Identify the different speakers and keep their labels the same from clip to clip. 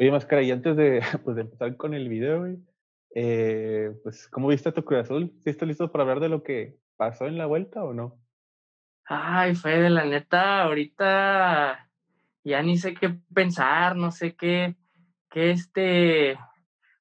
Speaker 1: Oye, Máscara, y antes de, pues, de empezar con el video, güey, eh, pues, ¿cómo viste a tu Cruz Azul? ¿Sí estás listo para hablar de lo que pasó en la vuelta o no?
Speaker 2: Ay, Fede, la neta, ahorita ya ni sé qué pensar, no sé qué, qué este,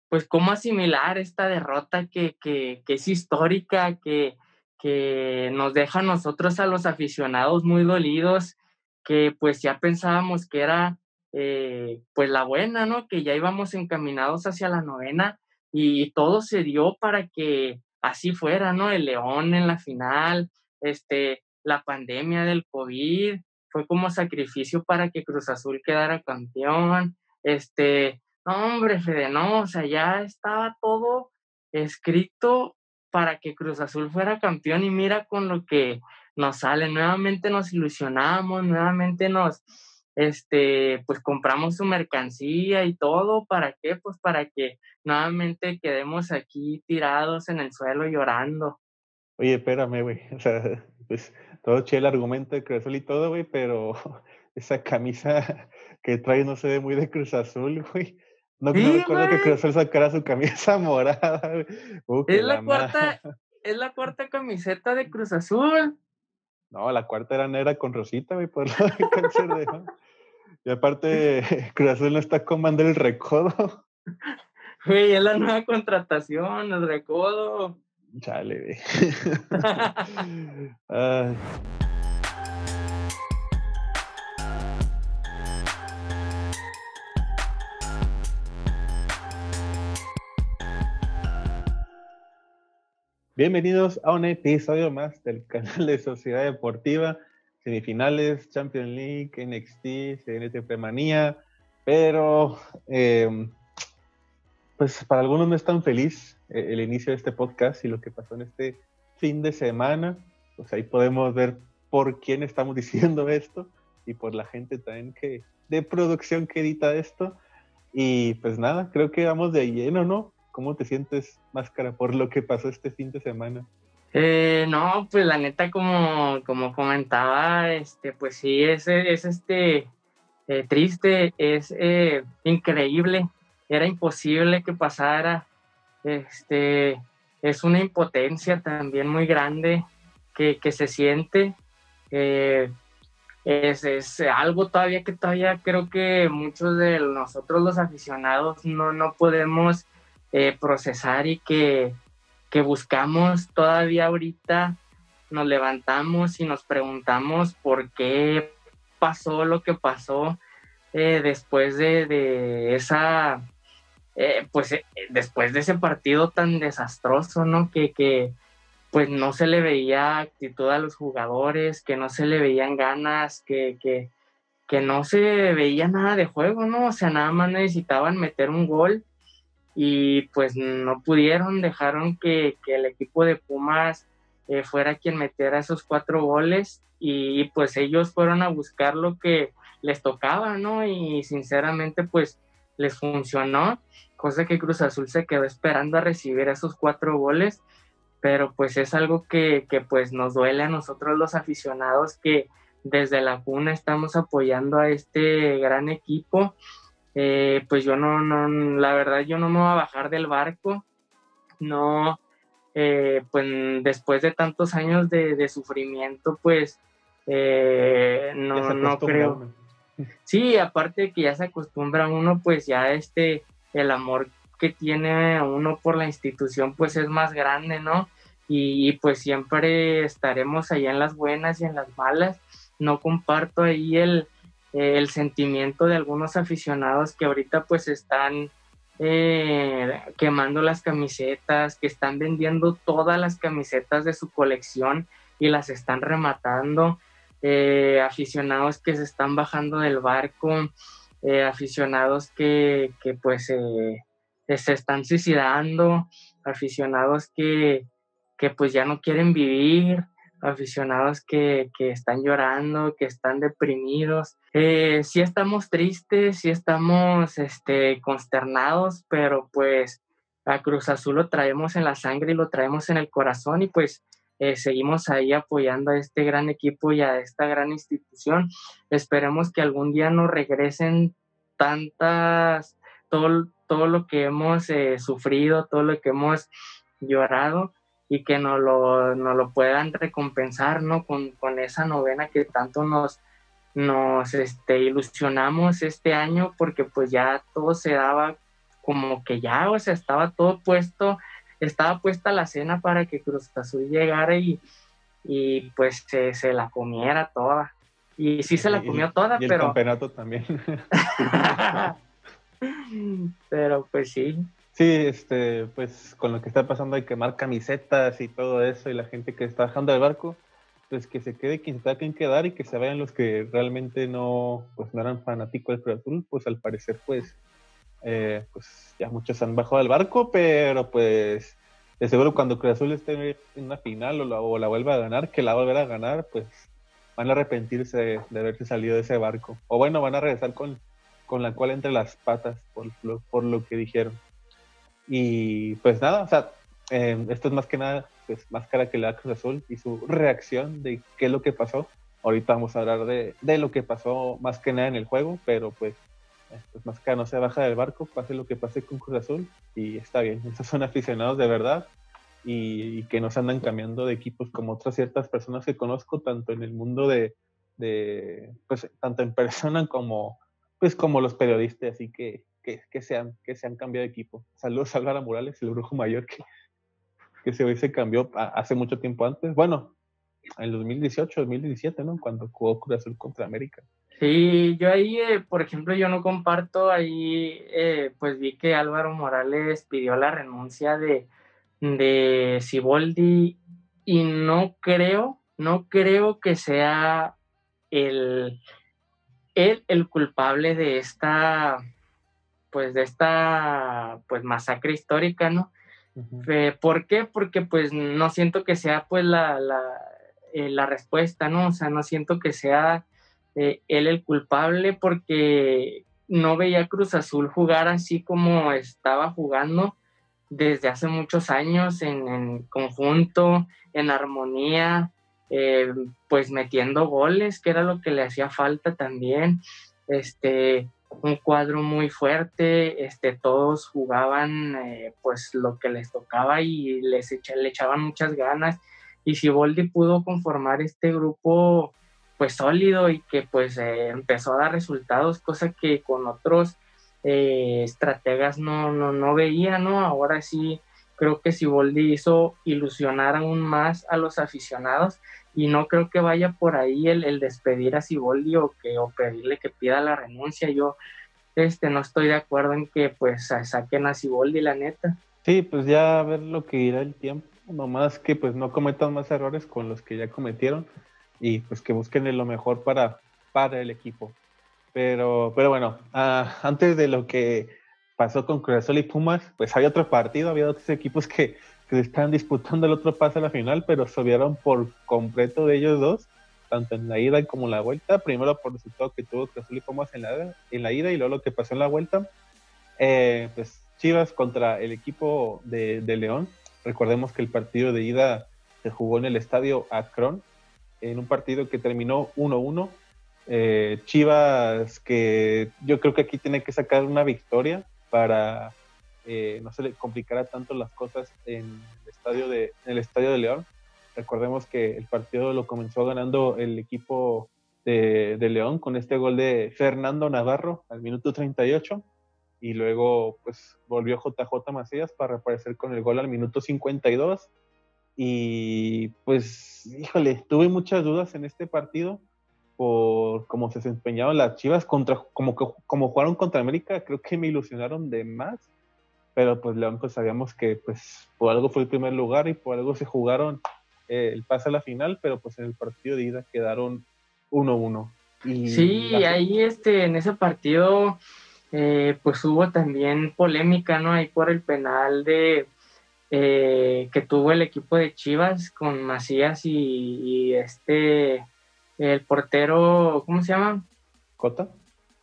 Speaker 2: pues cómo asimilar esta derrota que, que, que es histórica, que, que nos deja a nosotros a los aficionados muy dolidos, que pues ya pensábamos que era eh, pues la buena, ¿no? Que ya íbamos encaminados hacia la novena y todo se dio para que así fuera, ¿no? El León en la final, este, la pandemia del COVID, fue como sacrificio para que Cruz Azul quedara campeón, este, no, hombre, Fede, no, o sea, ya estaba todo escrito para que Cruz Azul fuera campeón y mira con lo que nos sale, nuevamente nos ilusionamos, nuevamente nos, este, pues compramos su mercancía y todo, ¿para qué? Pues para que nuevamente quedemos aquí tirados en el suelo llorando.
Speaker 1: Oye, espérame, güey, o sea, pues todo che el argumento de Cruz Azul y todo, güey, pero esa camisa que trae no se ve muy de Cruz Azul, güey. No,
Speaker 2: Sí,
Speaker 1: no recuerdo que. Cruz Azul sacara su camisa morada, güey. Uh,
Speaker 2: Es la
Speaker 1: la
Speaker 2: cuarta, es la cuarta camiseta de Cruz Azul.
Speaker 1: No, la cuarta era negra con rosita, güey, por lo de cáncer de... Y aparte, Cruz Azul no está comando el recodo.
Speaker 2: Güey, es la nueva contratación, el recodo.
Speaker 1: Chale, güey. Ay. Bienvenidos a un episodio más del canal de Sociedad Deportiva, semifinales, Champions League, NXT, CNTP Manía, pero eh, pues para algunos no es tan feliz eh, el inicio de este podcast y lo que pasó en este fin de semana, pues ahí podemos ver por quién estamos diciendo esto y por la gente también que de producción que edita esto. Y pues nada, creo que vamos de lleno, ¿no? ¿Cómo te sientes, Máscara, por lo que pasó este fin de semana?
Speaker 2: Eh, no, pues la neta, como, como comentaba, este, pues sí, es, es este eh, triste, es eh, increíble, era imposible que pasara, este, es una impotencia también muy grande que, que se siente, eh, es, es algo todavía que todavía creo que muchos de nosotros los aficionados no, no podemos eh, procesar y que, que buscamos todavía ahorita, nos levantamos y nos preguntamos por qué pasó lo que pasó eh, después de, de esa, eh, pues después de ese partido tan desastroso, ¿no? Que, que pues no se le veía actitud a los jugadores, que no se le veían ganas, que, que, que no se veía nada de juego, ¿no? O sea, nada más necesitaban meter un gol y pues no pudieron, dejaron que, que el equipo de Pumas eh, fuera quien metiera esos cuatro goles y pues ellos fueron a buscar lo que les tocaba, ¿no? Y sinceramente pues les funcionó, cosa que Cruz Azul se quedó esperando a recibir esos cuatro goles, pero pues es algo que, que pues nos duele a nosotros los aficionados que desde la cuna estamos apoyando a este gran equipo eh, pues yo no, no, la verdad yo no me voy a bajar del barco, no, eh, pues después de tantos años de, de sufrimiento, pues eh, no, no creo. Sí, aparte de que ya se acostumbra uno, pues ya este, el amor que tiene uno por la institución, pues es más grande, ¿no? Y, y, pues siempre estaremos allá en las buenas y en las malas. No comparto ahí el, eh, el sentimiento de algunos aficionados que ahorita pues están eh, quemando las camisetas, que están vendiendo todas las camisetas de su colección y las están rematando, eh, aficionados que se están bajando del barco, eh, aficionados que, que pues se están suicidando, aficionados que, que pues ya no quieren vivir, aficionados que, que, están llorando, que están deprimidos. Eh, sí estamos tristes, sí estamos este, consternados, pero pues a Cruz Azul lo traemos en la sangre y lo traemos en el corazón y pues eh, seguimos ahí apoyando a este gran equipo y a esta gran institución. Esperemos que algún día nos regresen tantas todo, todo lo que hemos eh, sufrido, todo lo que hemos llorado y que nos lo, lo puedan recompensar, ¿no? Con, con, esa novena que tanto nos, nos este, ilusionamos este año porque pues ya todo se daba como que ya, o sea, estaba todo puesto, estaba puesta la cena para que Cruz Azul llegara y, y pues se, la comiera toda. Y sí se la comió toda,
Speaker 1: y el
Speaker 2: pero...
Speaker 1: campeonato también.
Speaker 2: pero pues sí.
Speaker 1: Sí, este, pues con lo que está pasando hay que quemar camisetas y todo eso y la gente que está bajando del barco, pues que se quede quien se tenga que quedar y que se vayan los que realmente no, pues no eran fanáticos del Cruz Azul, pues al parecer pues, eh, pues ya muchos han bajado del barco, pero pues de seguro cuando Cruz Azul esté en una final o la, o la vuelva a ganar, que la volverá a ganar, pues van a arrepentirse de, haberse salido de ese barco. O bueno, van a regresar con, con la cual entre las patas por, por lo que dijeron. Y pues nada, o sea, em, esto es más que nada, pues más cara que la Cruz Azul y su reacción de qué es lo que pasó. Ahorita vamos a hablar de, de lo que pasó más que nada en el juego, pero pues, eh, pues más que no se baja del barco, pase lo que pase con Cruz Azul y está bien. Estos son aficionados de verdad y, que no se andan cambiando de equipos como otras ciertas personas que conozco, tanto en el mundo de, de pues tanto en persona como pues como los periodistas, así que que, que, se han, que se han cambiado de equipo. Saludos a Álvaro Morales, el brujo mayor que, que se, se cambió hace mucho tiempo antes. Bueno, en 2018, 2017, ¿no? Cuando jugó Cruz Azul contra América.
Speaker 2: Sí, yo ahí, eh, por ejemplo, yo no comparto, ahí eh, pues vi que Álvaro Morales pidió la renuncia de, de Siboldi y no creo, no creo que sea el, el, el culpable de esta, pues de esta pues masacre histórica, ¿no? Eh, ¿Por qué? Porque pues no siento que sea pues la, la, eh, la respuesta, ¿no? O sea, no siento que sea eh, él el culpable porque no veía Cruz Azul jugar así como estaba jugando desde hace muchos años en, en conjunto, en armonía, pues metiendo goles, que era lo que le hacía falta también. Este, un cuadro muy fuerte, este, todos jugaban eh, pues lo que les tocaba y les le echaban muchas ganas y si Boldi pudo conformar este grupo pues sólido y que pues eh, empezó a dar resultados, cosa que con otros eh, estrategas no, no, no veía, ¿no? Ahora sí creo que si Boldi hizo ilusionar aún más a los aficionados y no creo que vaya por ahí el, despedir a Siboldi o, que, o pedirle que pida la renuncia. Yo este, no estoy de acuerdo en que pues saquen a Siboldi, la neta.
Speaker 1: Sí, pues ya a ver lo que irá el tiempo, nomás que pues no cometan más errores con los que ya cometieron y pues que busquen lo mejor para, para el equipo. Pero, pero bueno, ah, antes de lo que pasó con Cruz y Pumas, pues había otro partido, había otros equipos que que están disputando el otro pase a la final, pero se vieron por completo de ellos dos, tanto en la ida como en la vuelta. Primero por el resultado que tuvo Cruz y Pumas en la, en la ida y luego lo que pasó en la vuelta. Eh, pues Chivas contra el equipo de, de, León. Recordemos que el partido de ida se jugó en el estadio Akron, en un partido que terminó 1-1. Eh, Chivas que yo creo que aquí tiene que sacar una victoria para eh, no se le complicara tanto las cosas en el estadio de, el estadio de León. Recordemos que el partido lo comenzó ganando el equipo de, León con este gol de Fernando Navarro al minuto 38 y luego pues volvió JJ Macías para reaparecer con el gol al minuto 52 y pues híjole, tuve muchas dudas en este partido por cómo se desempeñaron las Chivas contra como como jugaron contra América, creo que me ilusionaron de más pero pues León pues sabíamos que pues por algo fue el primer lugar y por algo se jugaron eh, el pase a la final, pero pues en el partido de ida quedaron 1-1.
Speaker 2: Sí, ahí este, en ese partido eh, pues hubo también polémica, ¿no? Ahí por el penal de eh, que tuvo el equipo de Chivas con Macías y, y este, el portero, ¿cómo se llama?
Speaker 1: Cota.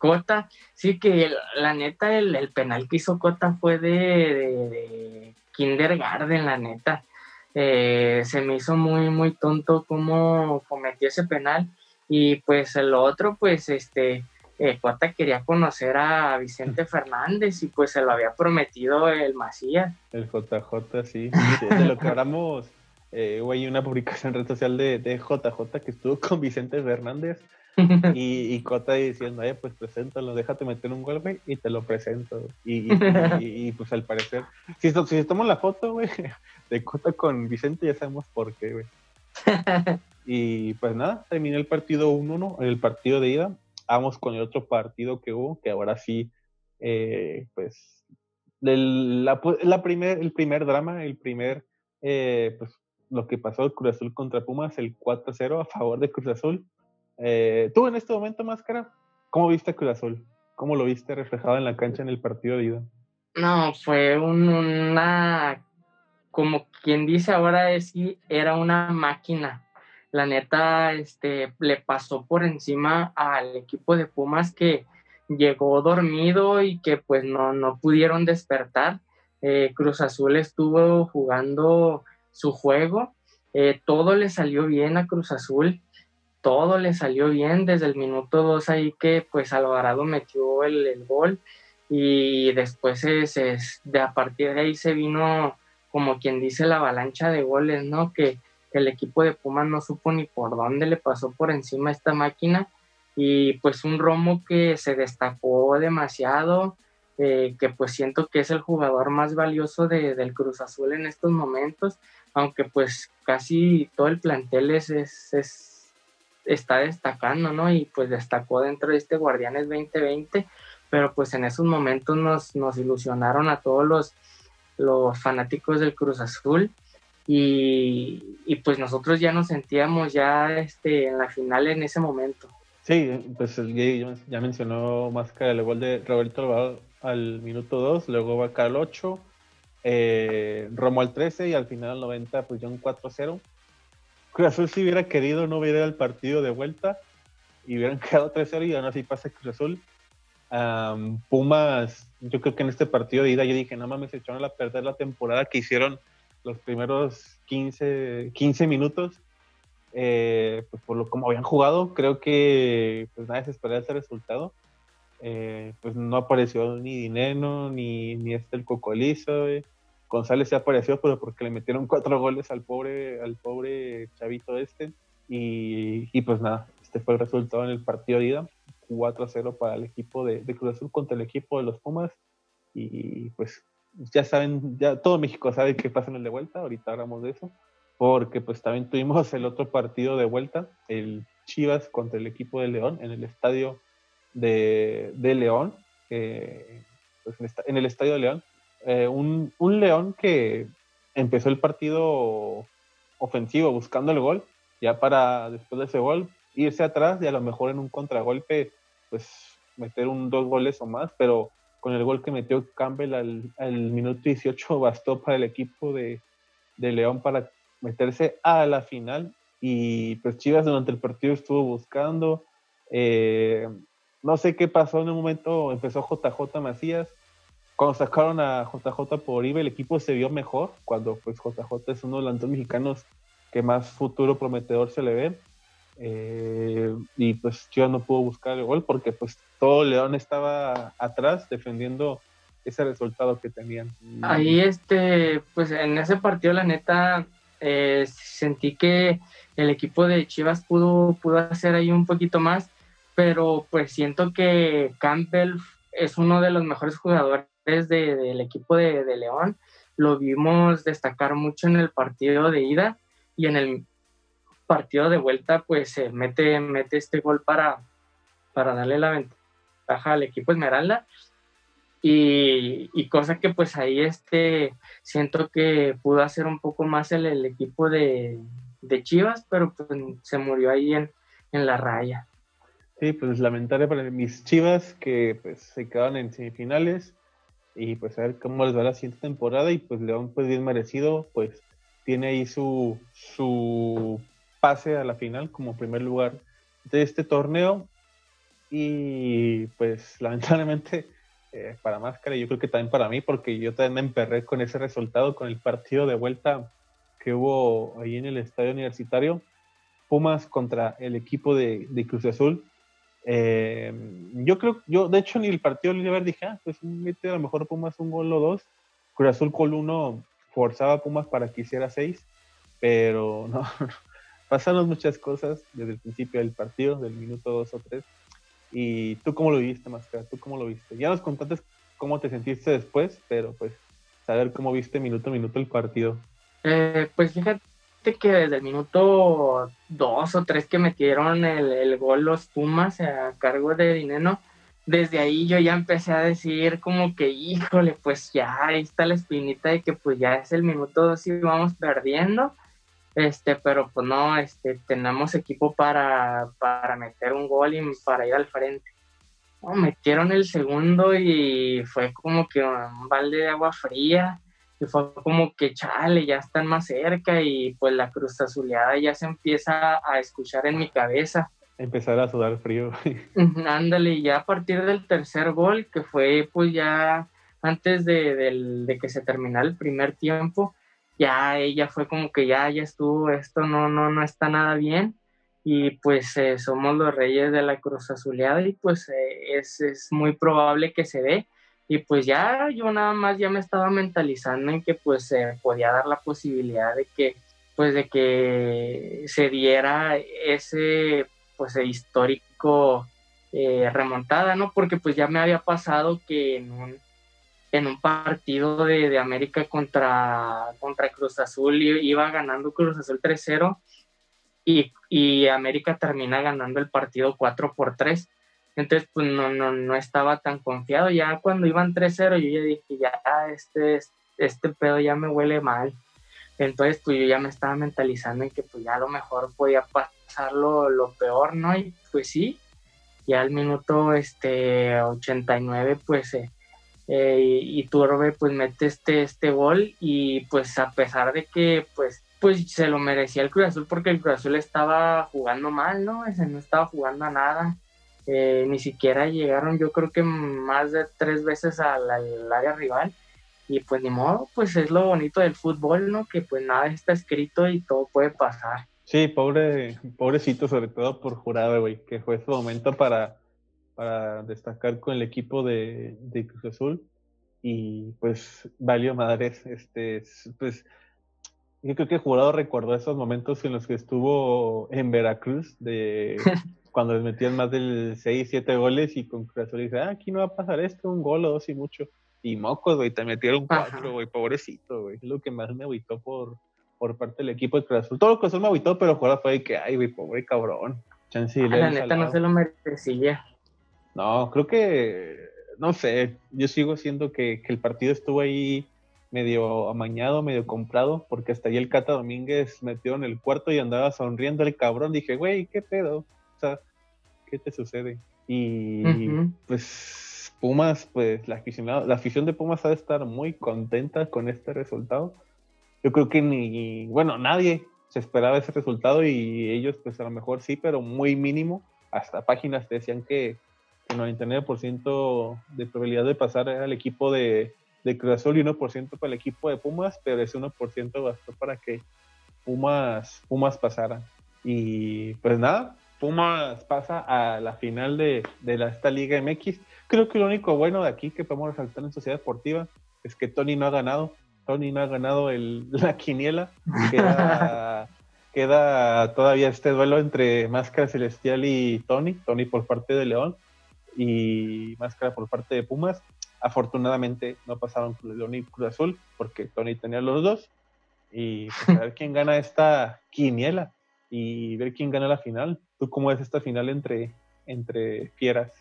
Speaker 2: Cota, sí que la neta, el, penal que hizo Cota fue de, de, kindergarten, la neta. Eh, se me hizo muy, muy tonto cómo cometió ese penal. Y pues el otro, pues este, eh, Cota quería conocer a Vicente Fernández y pues se lo había prometido el Macías.
Speaker 1: El JJ, sí. de lo que hablamos, eh, una publicación en red social de, de, JJ que estuvo con Vicente Fernández y, y Cota diciendo, eh, pues preséntalo, déjate meter un golpe y te lo presento. Y, y, pues al parecer, si, si tomamos la foto, güey, de Cota con Vicente, ya sabemos por qué, güey. y pues nada, terminó el partido 1-1, el partido de ida. Vamos con el otro partido que hubo, que ahora sí, eh, pues, la, la primer, el primer drama, el primer, eh, pues, lo que pasó el Cruz Azul contra Pumas, el 4-0 a favor de Cruz Azul. Eh, Tú en este momento, Máscara, ¿cómo viste a Cruz Azul? ¿Cómo lo viste reflejado en la cancha en el partido de ida?
Speaker 2: No, fue una, como quien dice ahora es era una máquina la neta, este, le pasó por encima al equipo de Pumas que llegó dormido y que pues no, no pudieron despertar. Eh, Cruz Azul estuvo jugando su juego, eh, todo le salió bien a Cruz Azul, todo le salió bien desde el minuto 2 ahí que pues Alvarado metió el, gol y después de a partir de ahí se vino como quien dice la avalancha de goles, ¿no? Que el equipo de Pumas no supo ni por dónde le pasó por encima esta máquina y pues un Romo que se destacó demasiado, eh, que pues siento que es el jugador más valioso del Cruz Azul en estos momentos, aunque pues casi todo el plantel es, es, está destacando, ¿no? Y pues destacó dentro de este Guardianes 2020, pero pues en esos momentos nos, nos ilusionaron a todos los, los fanáticos del Cruz Azul y, pues nosotros ya nos sentíamos ya este, en la final en ese momento.
Speaker 1: Sí, pues el ya mencionó más que el gol de Roberto Alvarado al minuto 2, luego va acá al 8, eh, Romo al 13 y al final al 90 pues ya un 4-0. Cruz Azul si hubiera querido no hubiera el partido de vuelta y hubieran quedado 3-0 y aún así pasa Cruz Azul. Pumas, yo creo que en este partido de ida yo dije, no mames, se echaron a perder la temporada que hicieron los primeros 15, 15 minutos, eh, pues por lo como habían jugado, creo que pues nadie se esperaba ese resultado. Eh, pues no apareció ni Dineno, ni, ni este el Cocolizo. González se apareció, pero porque le metieron cuatro goles al pobre, al pobre chavito este. Y, y pues nada, este fue el resultado en el partido de ida. 4 0 para el equipo de, Cruz Azul contra el equipo de los Pumas. Y pues ya saben, ya todo México sabe qué pasa en el de vuelta, ahorita hablamos de eso, porque pues también tuvimos el otro partido de vuelta, el Chivas contra el equipo de León en el estadio de, León, pues, en el estadio de León, eh, un, un, León que empezó el partido ofensivo buscando el gol, ya para después de ese gol irse atrás y a lo mejor en un contragolpe pues meter un dos goles o más, pero con el gol que metió Campbell al, al minuto 18 bastó para el equipo de, de, León para meterse a la final. Y pues Chivas durante el partido estuvo buscando eh, no sé qué pasó en un momento empezó JJ Macías cuando sacaron a JJ por IVA el equipo se vio mejor cuando pues JJ es uno de los mexicanos que más futuro prometedor se le ve eh, y pues Chivas no pudo buscar el gol porque pues todo León estaba atrás defendiendo ese resultado que tenían.
Speaker 2: Ahí este, pues en ese partido la neta eh, sentí que el equipo de Chivas pudo, pudo hacer ahí un poquito más, pero pues siento que Campbell es uno de los mejores jugadores del equipo de, de León. Lo vimos destacar mucho en el partido de ida y en el partido de vuelta, pues se mete, mete este gol para, para darle la ventaja al equipo Esmeralda. Y, y, cosa que pues ahí este, siento que pudo hacer un poco más el, equipo de, de, Chivas, pero pues se murió ahí en, en, la raya.
Speaker 1: Sí, pues lamentable para mis Chivas que pues se quedaron en semifinales y pues a ver cómo les va la siguiente temporada y pues León pues bien merecido, pues tiene ahí su, su pase a la final como primer lugar de este torneo. Y pues lamentablemente eh, para Máscara, yo creo que también para mí, porque yo también me emperré con ese resultado, con el partido de vuelta que hubo ahí en el estadio universitario. Pumas contra el equipo de, Cruz Azul. Eh, yo creo, yo de hecho ni el partido de Oliver dije, ah, pues mete a lo mejor Pumas un gol o dos. Cruz Azul con uno forzaba Pumas para que hiciera seis, pero no, pasaron muchas cosas desde el principio del partido, del minuto dos o tres. ¿Y tú cómo lo viste, Máscara? ¿Tú cómo lo viste? Ya nos contaste cómo te sentiste después, pero pues saber cómo viste minuto a minuto el partido.
Speaker 2: Eh, pues fíjate que desde el minuto dos o tres que metieron el, el gol los Pumas a cargo de Dineno, desde ahí yo ya empecé a decir como que, híjole, pues ya ahí está la espinita de que pues ya es el minuto dos y vamos perdiendo. Este, pero pues no, este, tenemos equipo para, para meter un gol y para ir al frente. metieron el segundo y fue como que un balde de agua fría y fue como que chale, ya están más cerca y pues la cruz azuleada ya se empieza a escuchar en mi cabeza.
Speaker 1: Empezar a sudar frío.
Speaker 2: Ándale, ya a partir del tercer gol, que fue pues ya antes de, que se terminara el primer tiempo, ya ella fue como que ya, ya estuvo, esto no, no, no está nada bien y pues eh, somos los reyes de la cruz azuleada y pues eh, es, es muy probable que se dé y pues ya yo nada más ya me estaba mentalizando en que pues se podía dar la posibilidad de que pues de que se diera ese pues histórico eh, remontada, ¿no? Porque pues ya me había pasado que en un, en un partido de, de América contra, contra Cruz Azul iba ganando Cruz Azul 3-0 y, y América termina ganando el partido 4 por 3 entonces, pues no, no, no estaba tan confiado. Ya cuando iban 3-0, yo ya dije, ya, este, este pedo ya me huele mal. Entonces, pues yo ya me estaba mentalizando en que pues ya a lo mejor podía pasar lo, lo peor, ¿no? Y pues sí, ya al minuto este 89, pues eh, eh, y Turbe pues mete este, este gol y pues a pesar de que pues pues se lo merecía el Cruz Azul porque el Cruz Azul estaba jugando mal, ¿no? Ese no estaba jugando a nada. Eh, ni siquiera llegaron yo creo que más de tres veces al, área rival y pues ni modo, pues es lo bonito del fútbol, ¿no? Que pues nada está escrito y todo puede pasar.
Speaker 1: Sí, pobre, pobrecito sobre todo por Jurado, güey, que fue su momento para, para destacar con el equipo de, de Cruz Azul y pues valió madres, este, pues yo creo que Jurado recordó esos momentos en los que estuvo en Veracruz de cuando les metían más del 6, 7 goles y con Cruz Azul dice, ah, aquí no va a pasar esto, un gol o dos y mucho. Y mocos, güey, te metieron cuatro, güey, pobrecito, güey. Es lo que más me agüitó por, por parte del equipo de Cruz Azul. Todo lo que Azul me agüitó, pero juega fue de que, ay, güey, pobre cabrón.
Speaker 2: Chance ah, la neta no se lo merecía.
Speaker 1: No, creo que, no sé, yo sigo siendo que, que el partido estuvo ahí medio amañado, medio comprado, porque hasta ahí el Cata Domínguez metió en el cuarto y andaba sonriendo el cabrón. Dije, güey, ¿qué pedo? ¿Qué te sucede? Y pues Pumas, pues la afición, la afición de Pumas ha de estar muy contenta con este resultado. Yo creo que ni, bueno, nadie se esperaba ese resultado y ellos pues a lo mejor sí, pero muy mínimo. Hasta páginas decían que el 99% de probabilidad de pasar era el equipo de, de Cruz Azul y 1% para el equipo de Pumas, pero ese 1% bastó para que Pumas, Pumas pasara. Y pues nada, Pumas pasa a la final de, la, esta Liga MX. Creo que lo único bueno de aquí que podemos resaltar en Sociedad Deportiva es que Tony no ha ganado. Tony no ha ganado el, la quiniela. Queda, queda todavía este duelo entre Máscara Celestial y Tony. Tony por parte de León y Máscara por parte de Pumas. Afortunadamente no pasaron León y Cruz Azul porque Tony tenía los dos. Y pues, a ver quién gana esta quiniela y ver quién gana la final. ¿Tú cómo ves esta final entre, entre fieras?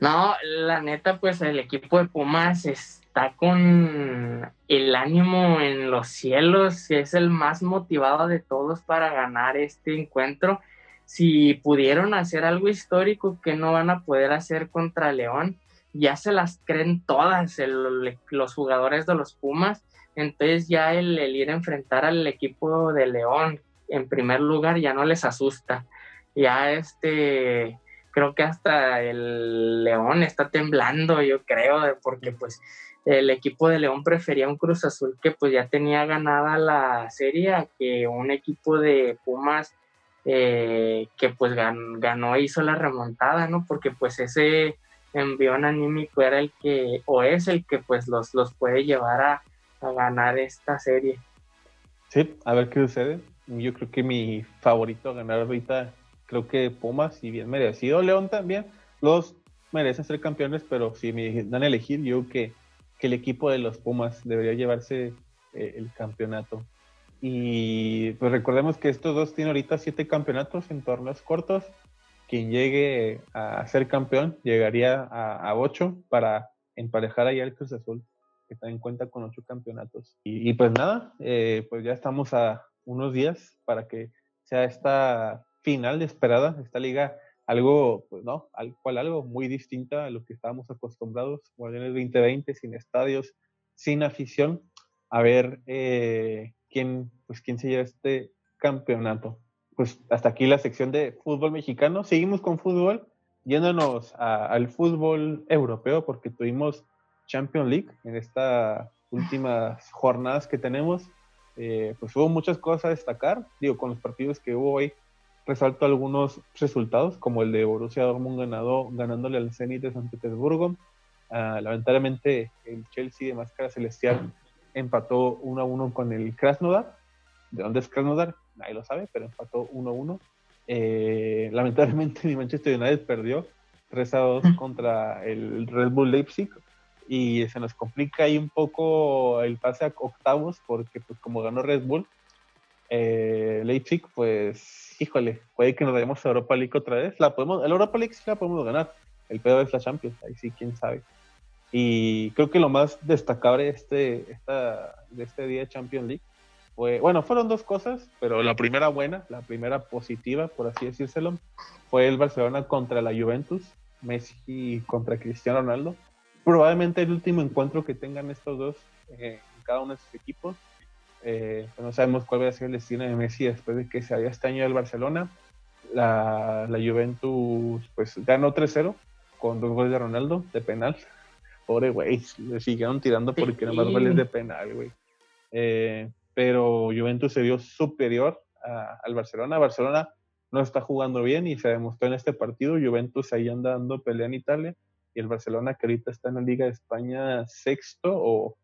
Speaker 2: No, la neta, pues el equipo de Pumas está con el ánimo en los cielos, es el más motivado de todos para ganar este encuentro. Si pudieron hacer algo histórico que no van a poder hacer contra León, ya se las creen todas los jugadores de los Pumas. Entonces ya el, el ir a enfrentar al equipo de León en primer lugar ya no les asusta ya este, creo que hasta el León está temblando, yo creo, porque pues el equipo de León prefería un Cruz Azul que pues ya tenía ganada la serie que un equipo de Pumas eh, que pues ganó, hizo la remontada, ¿no? Porque pues ese envión anímico era el que, o es el que pues los, los puede llevar a, a ganar esta serie.
Speaker 1: Sí, a ver qué sucede. Yo creo que mi favorito a ganar ahorita, creo que Pumas, y bien merecido. León también. Los merecen ser campeones, pero si me dan a elegir, yo que, que el equipo de los Pumas debería llevarse eh, el campeonato. Y pues recordemos que estos dos tienen ahorita siete campeonatos en torneos cortos. Quien llegue a ser campeón llegaría a, ocho para emparejar ahí al Cruz Azul, que en cuenta con ocho campeonatos. Y, pues nada, eh, pues ya estamos a unos días para que sea esta final esperada, esta liga algo, pues no, al cual algo muy distinta a lo que estábamos acostumbrados, Guardianes 2020, sin estadios, sin afición, a ver eh, quién, pues, quién se lleva este campeonato. Pues hasta aquí la sección de fútbol mexicano. Seguimos con fútbol, yéndonos al fútbol europeo, porque tuvimos Champions League en estas últimas jornadas que tenemos. Eh, pues hubo muchas cosas a destacar. Digo, con los partidos que hubo hoy, resalto algunos resultados, como el de Borussia Dortmund ganado, ganándole al Zenit de San Petersburgo. Ah, lamentablemente, el Chelsea de Máscara Celestial empató 1 a 1 con el Krasnodar. ¿De dónde es Krasnodar? Nadie lo sabe, pero empató 1 a 1. Eh, lamentablemente, mi Manchester United perdió 3 a 2 contra el Red Bull Leipzig y se nos complica ahí un poco el pase a octavos porque pues como ganó Red Bull eh, Leipzig pues híjole puede que nos vayamos a Europa League otra vez la podemos el Europa League sí la podemos ganar el pedo es la Champions ahí sí quién sabe y creo que lo más destacable de este, de este día de Champions League fue, bueno, fueron dos cosas, pero la primera buena, la primera positiva, por así decírselo, fue el Barcelona contra la Juventus, Messi contra Cristiano Ronaldo. Probablemente el último encuentro que tengan estos dos eh, en cada uno de sus equipos. Eh, no sabemos cuál va a ser el destino de Messi después de que se este año del Barcelona. La, la Juventus pues ganó 3-0 con dos goles de Ronaldo de penal. Pobre güey, le siguieron tirando porque nomás goles de penal, güey. Eh, pero Juventus se vio superior al Barcelona. Barcelona no está jugando bien y se demostró en este partido. Juventus ahí anda dando pelea en Italia y el Barcelona que ahorita está en la Liga de España sexto o,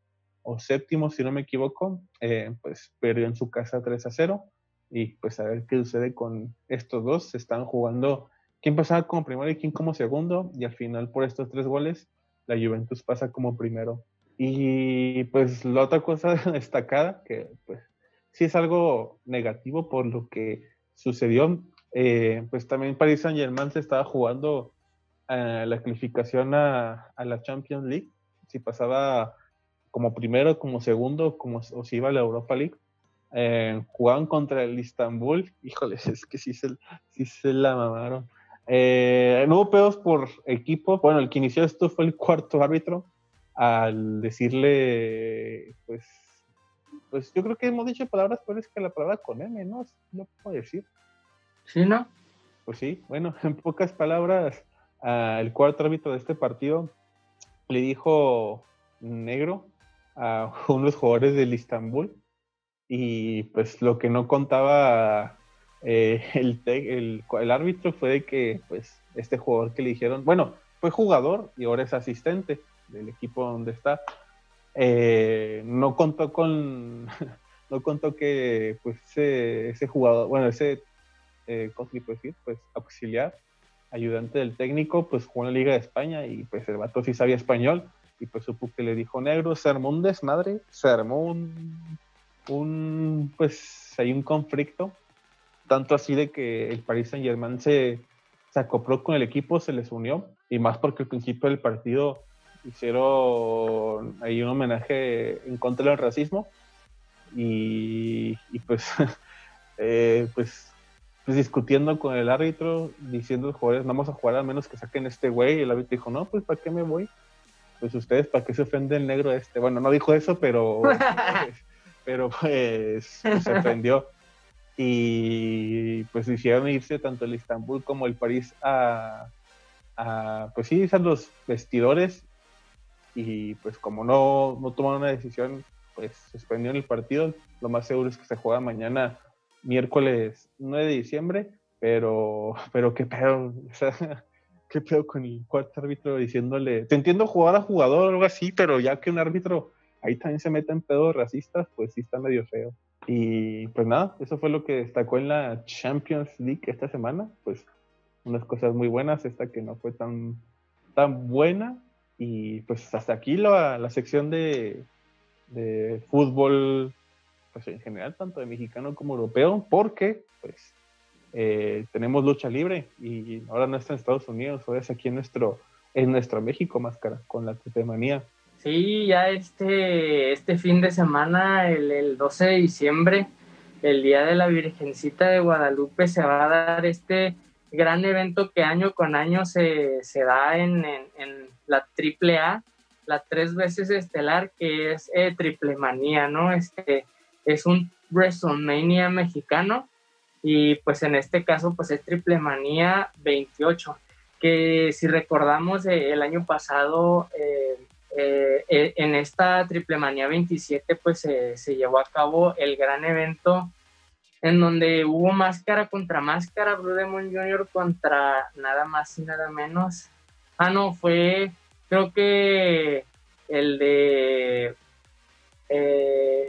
Speaker 1: séptimo, si no me equivoco, eh, pues perdió en su casa 3 a 0 y pues a ver qué sucede con estos dos. Se están jugando quién pasaba como primero y quién como segundo y al final por estos tres goles la Juventus pasa como primero. Y pues la otra cosa destacada, que pues sí es algo negativo por lo que sucedió, eh, pues también Paris Saint Germain se estaba jugando eh, la calificación a, la Champions League, si pasaba como primero, como segundo, como, o si iba a la Europa League. Eh, jugaban contra el Istanbul, híjoles, es que sí se, sí se la mamaron. Eh, no hubo pedos por equipo. Bueno, el que inició esto fue el cuarto árbitro al decirle, pues, pues yo creo que hemos dicho palabras peores que la palabra con M, ¿no? No puedo decir.
Speaker 2: Sí, ¿no?
Speaker 1: Pues sí, bueno, en pocas palabras, el cuarto árbitro de este partido le dijo negro a unos jugadores del Istanbul. Y pues lo que no contaba eh, el, el, el, árbitro fue de que, pues, este jugador que le dijeron, bueno, fue jugador y ahora es asistente del equipo donde está, eh, no contó con, no contó que, pues, ese, jugador, bueno, ese, eh, ¿cómo se puede decir? Pues, auxiliar, ayudante del técnico, pues, jugó en la Liga de España y, pues, el vato sí sabía español y, pues, supo que le dijo negro, se armó un desmadre, se armó un, pues, hay un conflicto tanto así de que el Paris Saint Germain se, se acopló con el equipo, se les unió, y más porque al principio del partido hicieron ahí un homenaje en contra del racismo, y, pues, eh, pues, pues, discutiendo con el árbitro, diciendo a los jugadores, vamos a jugar al menos que saquen este güey, y el árbitro dijo, no, pues ¿para qué me voy? Pues ustedes, ¿para qué se ofende el negro este? Bueno, no dijo eso, pero, pero pues, pues se ofendió y pues hicieron irse tanto el Istanbul como el París a, pues sí, a los vestidores y pues como no, no tomaron una decisión, pues suspendieron el partido. Lo más seguro es que se juega mañana miércoles 9 de diciembre, pero, pero qué pedo, o sea, qué pedo con el cuarto árbitro diciéndole, te entiendo jugar a jugador o algo así, pero ya que un árbitro ahí también se mete en pedos racistas, pues sí está medio feo. Y pues nada, eso fue lo que destacó en la Champions League esta semana, pues unas cosas muy buenas, esta que no fue tan, tan buena, y pues hasta aquí la, la sección de, de fútbol, pues en general, tanto de mexicano como europeo, porque pues eh, tenemos lucha libre y ahora no está en Estados Unidos, ahora es aquí en nuestro, en nuestro México, Máscara, con la manía
Speaker 2: Sí, ya este, este fin de semana, el, el 12 de diciembre, el Día de la Virgencita de Guadalupe, se va a dar este gran evento que año con año se, se da en, en, en, la la tres veces estelar, que es eh, Triple Manía, ¿no? Este, es un WrestleMania mexicano y pues en este caso pues es Triple Manía 28, que si recordamos eh, el año pasado eh, eh, en esta Triple Manía 27 pues se llevó a cabo el gran evento en donde hubo máscara contra máscara, Blue Demon Jr. contra nada más y nada menos. Ah, no, fue creo que el de...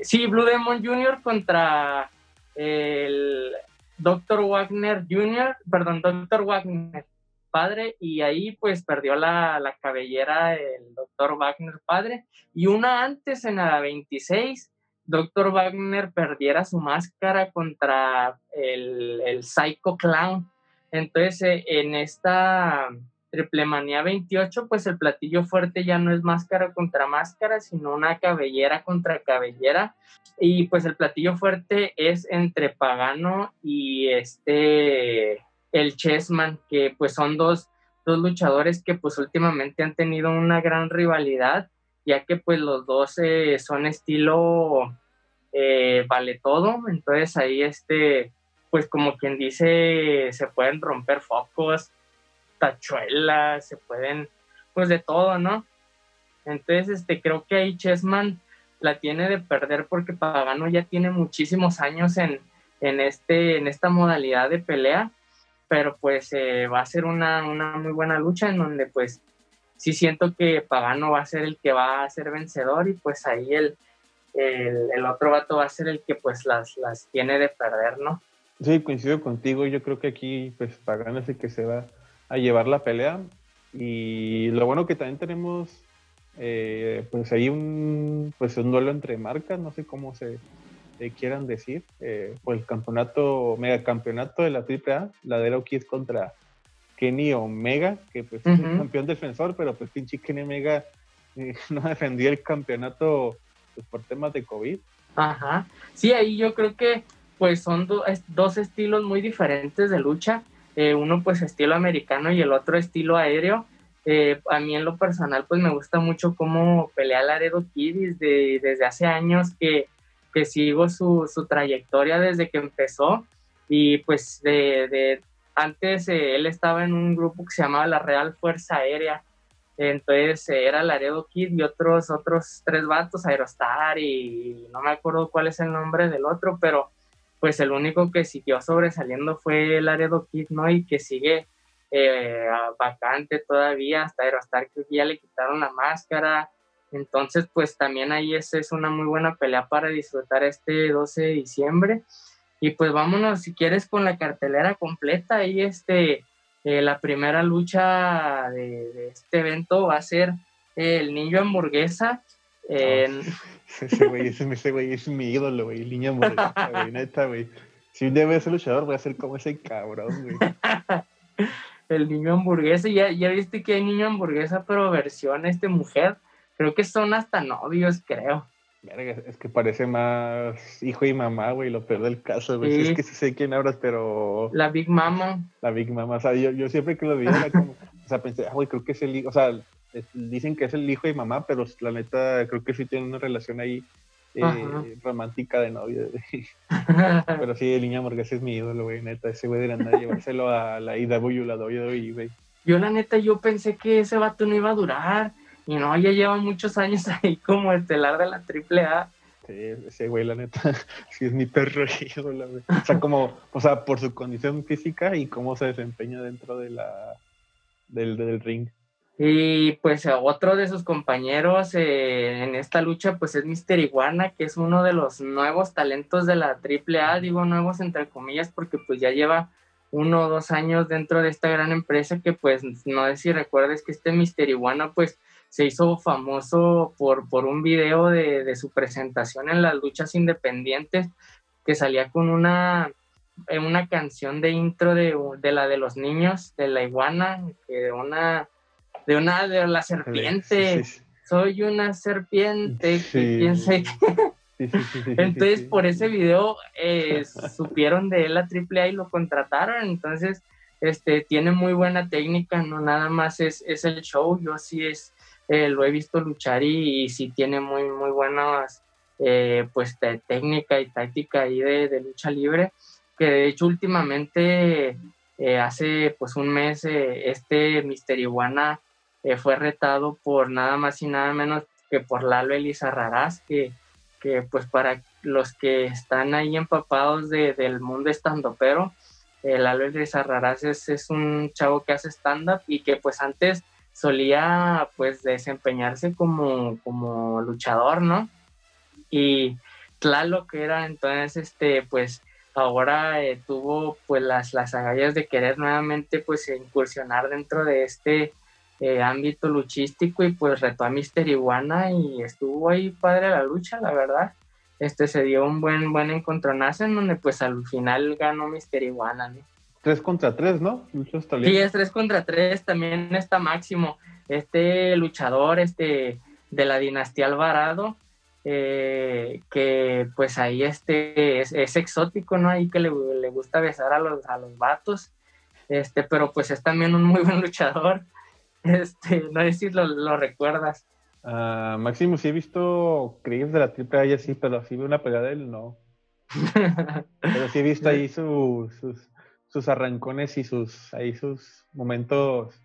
Speaker 2: sí, Blue Demon Jr. contra el Dr. Wagner Jr., perdón, Dr. Wagner padre, y ahí pues perdió la, la cabellera el Dr. Wagner padre, y una antes en la 26, Dr. Wagner perdiera su máscara contra el, el Psycho Clown. Entonces, eh, en esta Triplemanía 28, pues el platillo fuerte ya no es máscara contra máscara, sino una cabellera contra cabellera. Y pues el platillo fuerte es entre Pagano y este, el Chessman, que pues son dos, dos luchadores que pues últimamente han tenido una gran rivalidad, ya que pues los dos eh, son estilo eh, vale todo. Entonces ahí este, pues como quien dice, se pueden romper focos tachuelas, se pueden, pues de todo, ¿no? Entonces, este, creo que ahí Chessman la tiene de perder porque Pagano ya tiene muchísimos años en, en, este, en esta modalidad de pelea, pero pues eh, va a ser una, una, muy buena lucha en donde pues sí siento que Pagano va a ser el que va a ser vencedor y pues ahí el, el, otro vato va a ser el que pues las, las tiene de perder, ¿no?
Speaker 1: Sí, coincido contigo, yo creo que aquí pues Pagano es el que se va a llevar la pelea. Y lo bueno que también tenemos, eh, pues ahí un, pues un duelo entre marcas, no sé cómo se, quieran decir, eh, pues el campeonato, mega campeonato de la AAA, la de Kid contra Kenny Omega, que pues es un campeón defensor, pero pues pinche Kenny Omega eh, no defendió el campeonato pues, por temas de COVID.
Speaker 2: Ajá, sí, ahí yo creo que pues son dos estilos muy diferentes de lucha eh, uno pues estilo americano y el otro estilo aéreo. Eh, a mí en lo personal pues me gusta mucho cómo pelea Laredo Kid desde, desde hace años que, que sigo su, su, trayectoria desde que empezó y pues de, de antes eh, él estaba en un grupo que se llamaba la Real Fuerza Aérea entonces era Laredo Kid y otros otros tres vatos Aerostar y no me acuerdo cuál es el nombre del otro pero pues el único que siguió sobresaliendo fue el Laredo Kid, ¿no? Y que sigue eh, vacante todavía, hasta Aerostar que ya le quitaron la máscara. Entonces, pues también ahí es, es una muy buena pelea para disfrutar este 12 de diciembre. Y pues vámonos, si quieres, con la cartelera completa. Ahí este, eh, la primera lucha de, este evento va a ser el niño hamburguesa. En,
Speaker 1: ese güey, ese, güey es mi ídolo, güey. Niña hamburguesa, güey. Neta, güey. Si un día voy a ser luchador, voy a ser como ese cabrón, güey.
Speaker 2: El niño hamburguesa, ya, ya viste que hay niño hamburguesa, pero versión este mujer. Creo que son hasta novios, creo.
Speaker 1: Verga, es que parece más hijo y mamá, güey, lo peor del caso, güey. Es que sí sé quién hablas, pero.
Speaker 2: La Big Mama.
Speaker 1: La Big Mama. O sea, yo, yo siempre que lo vi era como. o sea, pensé, ah, güey, creo que es el hijo. O sea, dicen que es el hijo y mamá, pero la neta creo que sí tienen una relación ahí eh, romántica de novio. pero sí, el niño Morgas es mi ídolo, güey, neta. Ese güey de la llevárselo a la IW, la WWE, güey.
Speaker 2: Yo, la neta, yo pensé que ese vato no iba a durar. Y no, ya lleva muchos años ahí como estelar de la AAA.
Speaker 1: Sí, ese güey, la neta, sí es mi perro ídolo, güey. O sea, como, o sea, por su condición física y cómo se desempeña dentro de la, del, del ring.
Speaker 2: Y pues otro de sus compañeros eh, en esta lucha pues es Mister Iguana, que es uno de los nuevos talentos de la AAA, digo nuevos entre comillas porque pues ya lleva uno o dos años dentro de esta gran empresa que pues no sé si recuerdes que este Mister Iguana pues se hizo famoso por, por un video de, de su presentación en las luchas independientes que salía con una, una canción de intro de, de la de los niños, de la iguana, que de una de una de la serpiente. Soy una serpiente que piensa Entonces, por ese video eh, supieron de él a AAA y lo contrataron. Entonces, este, tiene muy buena técnica, no nada más es, es el show. Yo sí es, eh, lo he visto luchar y, sí tiene muy, muy buenas, eh, pues, técnica y táctica ahí de, de, lucha libre. Que de hecho, últimamente, hace pues un mes, este Mister Iguana eh, fue retado por nada más y nada menos que por Lalo Elizarrarás, que, que pues para los que están ahí empapados de, del mundo estando pero eh, Lalo Elizarrarás es, es un chavo que hace stand-up y que pues antes solía pues desempeñarse como, como luchador, ¿no? Y Tlalo que era entonces este pues ahora eh, tuvo pues las, las agallas de querer nuevamente pues incursionar dentro de este eh, ámbito luchístico y pues retó a Mister Iguana y estuvo ahí padre la lucha, la verdad. Este se dio un buen, buen encontronazo en donde pues al final ganó Mister Iguana, ¿no?
Speaker 1: Tres contra tres, ¿no?
Speaker 2: Sí, es tres contra tres, también está máximo. Este luchador, este, de la dinastía Alvarado, eh, que pues ahí este es, exótico, ¿no? Ahí que le, le, gusta besar a los, a los vatos, este, pero pues es también un muy buen luchador. Este, no sé si lo, recuerdas.
Speaker 1: Uh, Máximo, sí he visto Crees de la triple A y así, pero sí vi una pelea de él, no. pero sí he visto ahí sus, sus arrancones y sus ahí sus momentos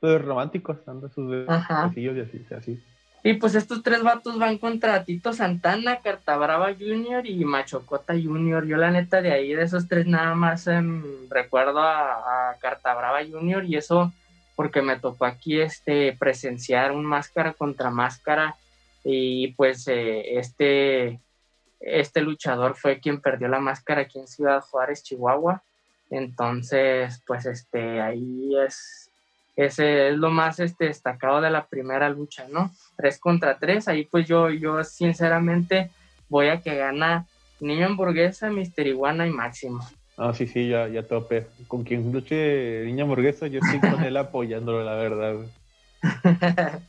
Speaker 1: pues, románticos, dando sus besillos y así, así.
Speaker 2: Y pues estos tres vatos van contra Tito Santana, Cartabrava Jr. y Machocota Jr. Yo la neta de ahí, de esos tres nada más em, recuerdo a, a Cartabrava Jr. y eso porque me tocó aquí este, presenciar un máscara contra máscara y pues eh, este, este luchador fue quien perdió la máscara aquí en Ciudad Juárez, Chihuahua. Entonces, pues este, ahí es, ese es lo más este, destacado de la primera lucha, ¿no? Tres contra tres, ahí pues yo, yo sinceramente voy a que gana Niño Hamburguesa, Mister Iguana y Máximo.
Speaker 1: Ah, sí, sí, ya, ya tope. Con quien luche Niña Morguesa, yo estoy con él apoyándolo, la verdad.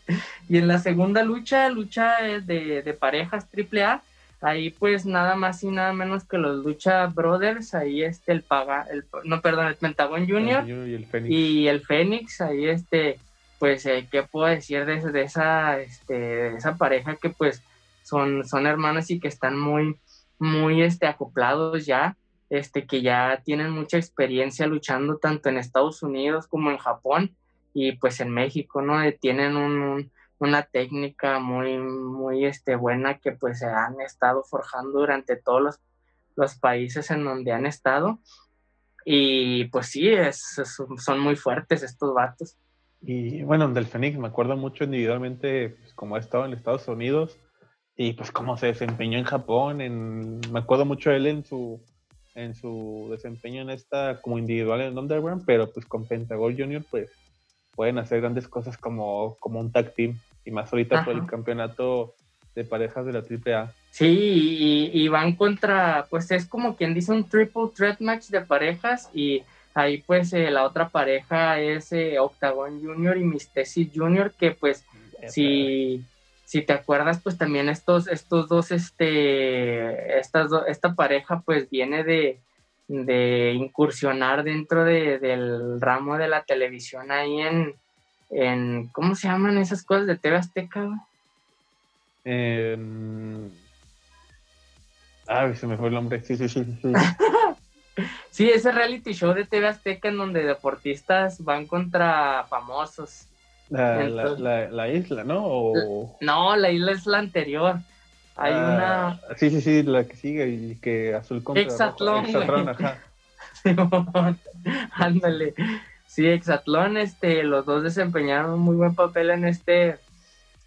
Speaker 2: y en la segunda lucha, lucha de, de parejas AAA, ahí pues nada más y nada menos que los Lucha Brothers, ahí este el Paga, el, no perdón, el Pentagón Junior y el Fénix, y el Fénix ahí este, pues eh, qué puedo decir de, de esa, este, de esa pareja que pues son, son hermanos y que están muy, muy este, acoplados ya este, que ya tienen mucha experiencia luchando tanto en Estados Unidos como en Japón y pues en México, ¿no? Eh, tienen una técnica muy, muy este, buena que pues se han estado forjando durante todos los, los países en donde han estado. Y pues sí, es, son muy fuertes estos vatos.
Speaker 1: Y bueno, del Fénix me acuerdo mucho individualmente, pues, como ha estado en Estados Unidos y pues cómo se desempeñó en Japón. En, me acuerdo mucho de él en su, en su desempeño en esta como individual en Underground, pero pues con Pentagon Junior pues pueden hacer grandes cosas como, como un tag team. Y más ahorita por el campeonato de parejas de la AAA.
Speaker 2: Sí, y, van contra, pues es como quien dice un triple threat match de parejas y ahí pues eh, la otra pareja es eh, Octagon Junior y Mistesi Junior que pues si si te acuerdas, pues también estos, estos dos, este, estas esta pareja pues viene de, incursionar dentro del ramo de la televisión ahí en, en, ¿cómo se llaman esas cosas de TV Azteca?
Speaker 1: Eh, ah, se me fue el nombre, sí, sí, sí. Sí.
Speaker 2: sí, ese reality show de TV Azteca en donde deportistas van contra famosos.
Speaker 1: La, la, isla, ¿no?
Speaker 2: No, la isla es la anterior. Hay
Speaker 1: ah, una. Sí, sí, sí, la que sigue y que azul contra.
Speaker 2: Exatlón. Exatlón, ajá. Ándale. Sí, Exatlón, este, los dos desempeñaron un muy buen papel en este,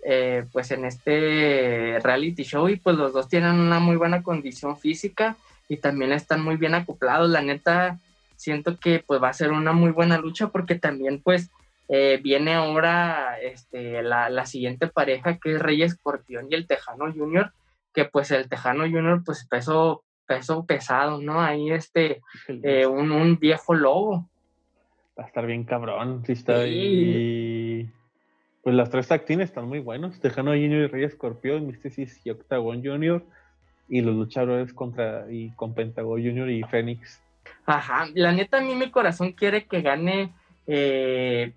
Speaker 2: eh, pues en este reality show y pues los dos tienen una muy buena condición física y también están muy bien acoplados. La neta, siento que pues va a ser una muy buena lucha porque también pues eh, viene ahora este, la, siguiente pareja que es Rey Escorpión y el Tejano Junior, que pues el Tejano Junior pues peso, peso pesado, ¿no? Ahí este, eh, un, viejo lobo.
Speaker 1: Va a estar bien cabrón, sí está. Y pues las tres actines están muy buenos, Tejano Junior y Rey Escorpión, Místesis y Octagon Junior, y los luchadores contra y con Pentagon Junior y Fénix.
Speaker 2: Ajá, la neta a mí mi corazón quiere que gane eh,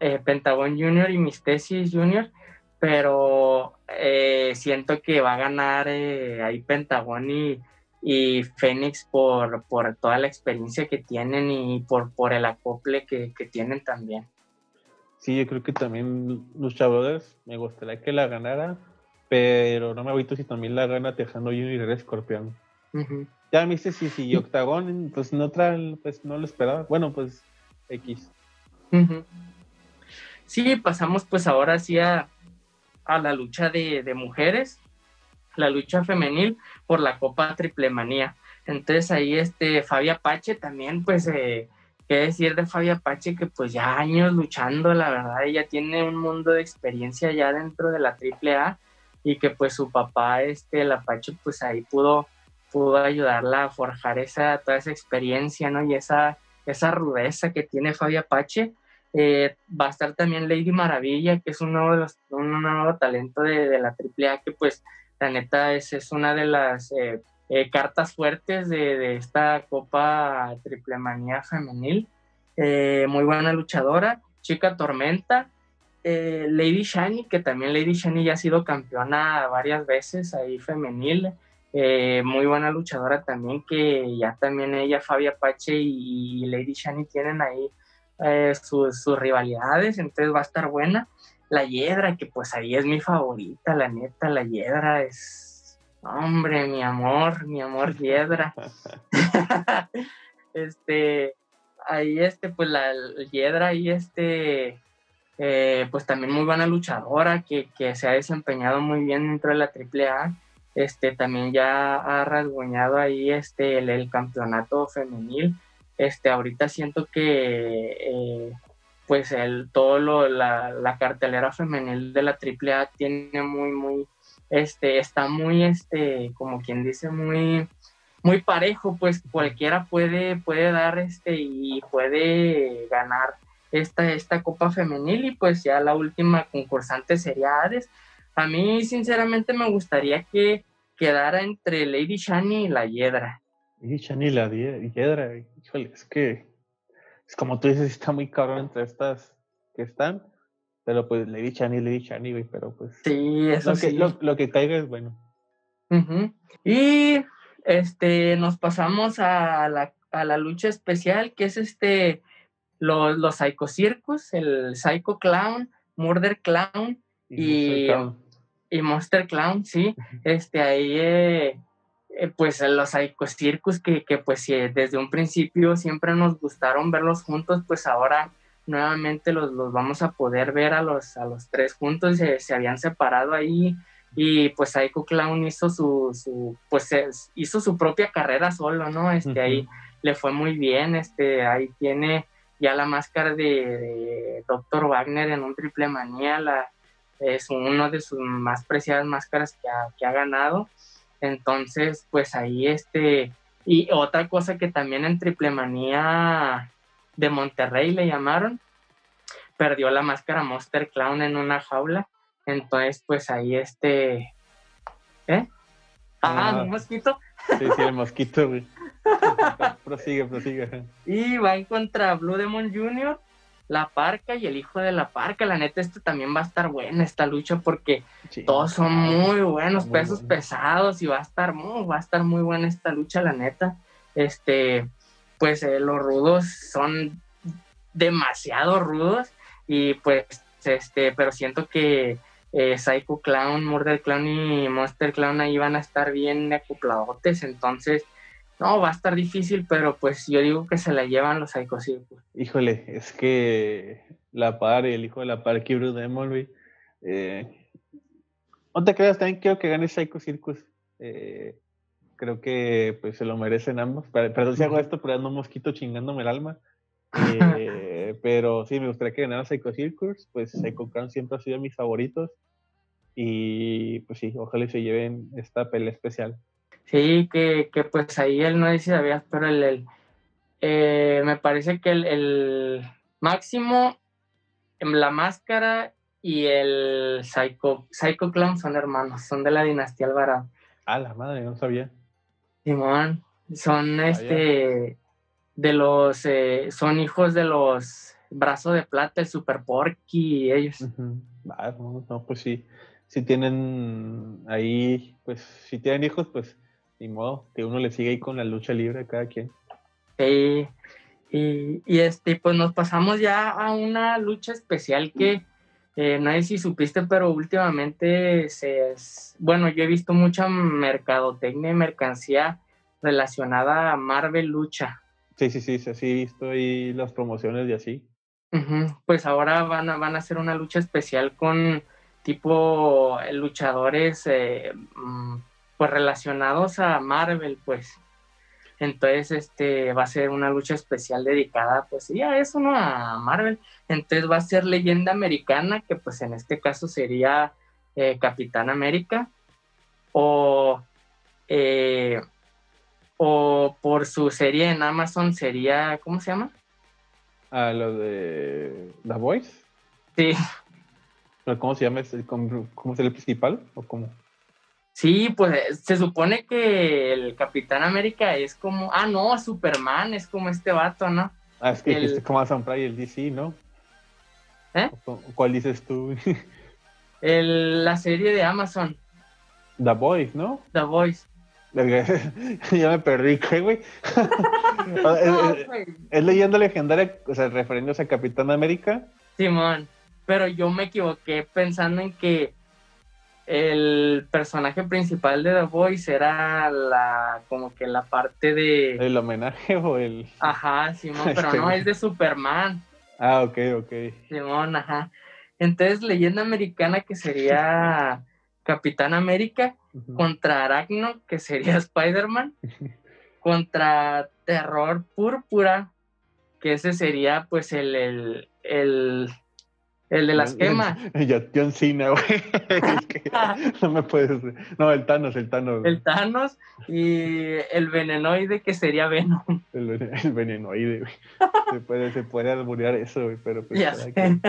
Speaker 2: eh, Pentagon Junior y Mistesis Junior, pero eh, siento que va a ganar eh, ahí Pentagon y, y Fénix por, por toda la experiencia que tienen y por, por el acople que, tienen también.
Speaker 1: Sí, yo creo que también los chavos me gustaría que la ganara, pero no me visto si también la gana Tejano Junior y Escorpión. Ya me dice si, si Octagon, pues no pues no lo esperaba. Bueno, pues X.
Speaker 2: Sí, pasamos pues ahora sí a, la lucha de, mujeres, la lucha femenil por la Copa Triplemanía. Entonces ahí este Fabia Pache también, pues, eh, qué decir de Fabia Pache que pues ya años luchando, la verdad, ella tiene un mundo de experiencia ya dentro de la AAA y que pues su papá, este, el Apache, pues ahí pudo, pudo ayudarla a forjar esa, toda esa experiencia, ¿no? Y esa, esa rudeza que tiene Fabia Pache eh, va a estar también Lady Maravilla, que es un nuevo, un nuevo talento de, la AAA, que pues la neta es, es una de las eh, eh, cartas fuertes de, esta Copa Triple Manía femenil. muy buena luchadora. Chica Tormenta. Lady Shani, que también Lady Shani ya ha sido campeona varias veces ahí femenil. muy buena luchadora también, que ya también ella, Fabia Pache y Lady Shani tienen ahí eh, sus, rivalidades, entonces va a estar buena. La Hiedra, que pues ahí es mi favorita, la neta, la Hiedra es, hombre, mi amor, mi amor Hiedra. este, ahí este, pues la, Hiedra, ahí este, eh, pues también muy buena luchadora, que, se ha desempeñado muy bien dentro de la AAA. Este, también ya ha rasguñado ahí este, el campeonato femenil este, ahorita siento que eh, pues el, todo lo, la, cartelera femenil de la AAA tiene muy, muy, este, está muy, este, como quien dice, muy, muy parejo, pues cualquiera puede, puede dar este y puede ganar esta, esta copa femenil y pues ya la última concursante sería Hades. A mí sinceramente me gustaría que quedara entre Lady Shani y la Hiedra.
Speaker 1: Y Shani la Hiedra, híjole, es que es como tú dices, está muy cabrón entre estas que están, pero pues Lady Shani, Lady Shani, güey, pero pues.
Speaker 2: Sí, eso
Speaker 1: lo
Speaker 2: sí.
Speaker 1: Que, lo, que caiga es bueno.
Speaker 2: Y este, nos pasamos a la, a la lucha especial, que es este, los, los Psycho Circus, el Psycho Clown, Murder Clown y, y, Monster Clown, sí. Este, ahí. Eh, eh, pues los Circus que, que pues desde un principio siempre nos gustaron verlos juntos, pues ahora nuevamente los, los vamos a poder ver a los, a los tres juntos, se, se habían separado ahí y pues Psycho Clown hizo su, su pues hizo su propia carrera solo, ¿no? Este, ahí le fue muy bien, este, ahí tiene ya la máscara de, Dr. Wagner en un triple manía, la, es una de sus más preciadas máscaras que ha, que ha ganado. Entonces, pues ahí este, y otra cosa que también en Triple Manía de Monterrey le llamaron, perdió la máscara Monster Clown en una jaula. Entonces, pues ahí este, ¿eh? Ah, ah. un mosquito.
Speaker 1: Sí, sí, el mosquito, güey. prosigue, prosigue.
Speaker 2: Y va en contra Blue Demon Jr., la Parca y el hijo de la Parca. La neta, esto también va a estar buena esta lucha porque todos son muy buenos, pesos pesados y va a estar muy, va a estar muy buena esta lucha, la neta. Este, pues eh, los rudos son demasiado rudos y pues este, pero siento que, eh, Psycho Clown, Murder Clown y Monster Clown ahí van a estar bien acopladotes, entonces no, va a estar difícil, pero pues yo digo que se la llevan los Psycho Circus.
Speaker 1: Híjole, es que la par, el hijo de la par, Kibru Demon. Eh, no te creas, también quiero que gane Psycho Circus. Eh, creo que pues se lo merecen ambos. Perdón si hago esto, pero ando un mosquito chingándome el alma. Eh, pero sí, me gustaría que ganara Psycho Circus. Pues Psycho Crown siempre ha sido de mis favoritos. Y pues sí, ojalá se lleven esta pelea especial.
Speaker 2: Sí, que, que pues ahí él no dice sabías, pero el, eh, me parece que el, el máximo, la máscara y el Psycho, Psycho Clown son hermanos, son de la dinastía Alvarado.
Speaker 1: Ah, la madre, no sabía.
Speaker 2: Simón, son este de los, eh, son hijos de los Brazos de Plata, el Super Porky y ellos.
Speaker 1: Ah, no, pues sí, si tienen ahí, pues si tienen hijos, pues ni modo, que uno le siga ahí con la lucha libre a cada quien.
Speaker 2: Sí, y, y este, pues nos pasamos ya a una lucha especial que eh, no sé si supiste, pero últimamente se es, bueno, yo he visto mucha mercadotecnia y mercancía relacionada a Marvel Lucha.
Speaker 1: Sí, sí, sí, sí, he visto ahí las promociones y así.
Speaker 2: Pues ahora van a, van a hacer una lucha especial con tipo eh, luchadores eh, mm, pues relacionados a Marvel, pues. Entonces, este, va a ser una lucha especial dedicada, pues sí, a eso, ¿no? A Marvel. Entonces va a ser leyenda americana, que pues en este caso sería eh, Capitán América. O, eh, o por su serie en Amazon sería, ¿cómo se llama?
Speaker 1: Ah, lo de The Voice.
Speaker 2: Sí.
Speaker 1: ¿Cómo se llama? ¿Cómo es el principal? ¿O cómo?
Speaker 2: Sí, pues se supone que el Capitán América es como, ah, no, Superman es como este vato, ¿no?
Speaker 1: Ah, es que el... dijiste como Amazon Prime el DC, ¿no?
Speaker 2: ¿Eh?
Speaker 1: ¿Cuál dices tú?
Speaker 2: el, la serie de Amazon.
Speaker 1: The Voice, ¿no?
Speaker 2: The Voice.
Speaker 1: ya me perdí, ¿qué, güey? es, leyenda legendaria, o sea, refiriéndose a Capitán América.
Speaker 2: Simón, pero yo me equivoqué pensando en que el personaje principal de The Voice era la como que la parte de
Speaker 1: el homenaje o el
Speaker 2: ajá Simón pero no es de Superman.
Speaker 1: Ah ok ok.
Speaker 2: Simón ajá. Entonces leyenda americana que sería Capitán América contra Aracno que sería Spider-Man contra Terror Púrpura que ese sería pues el, el el de las gemas.
Speaker 1: John Cena, güey. no me puedes. No, el Thanos, el Thanos.
Speaker 2: El Thanos y el venenoide que sería Venom.
Speaker 1: El, el venenoide, güey. Se puede, se puede alburear eso, güey, pero pues.
Speaker 2: Ya sé.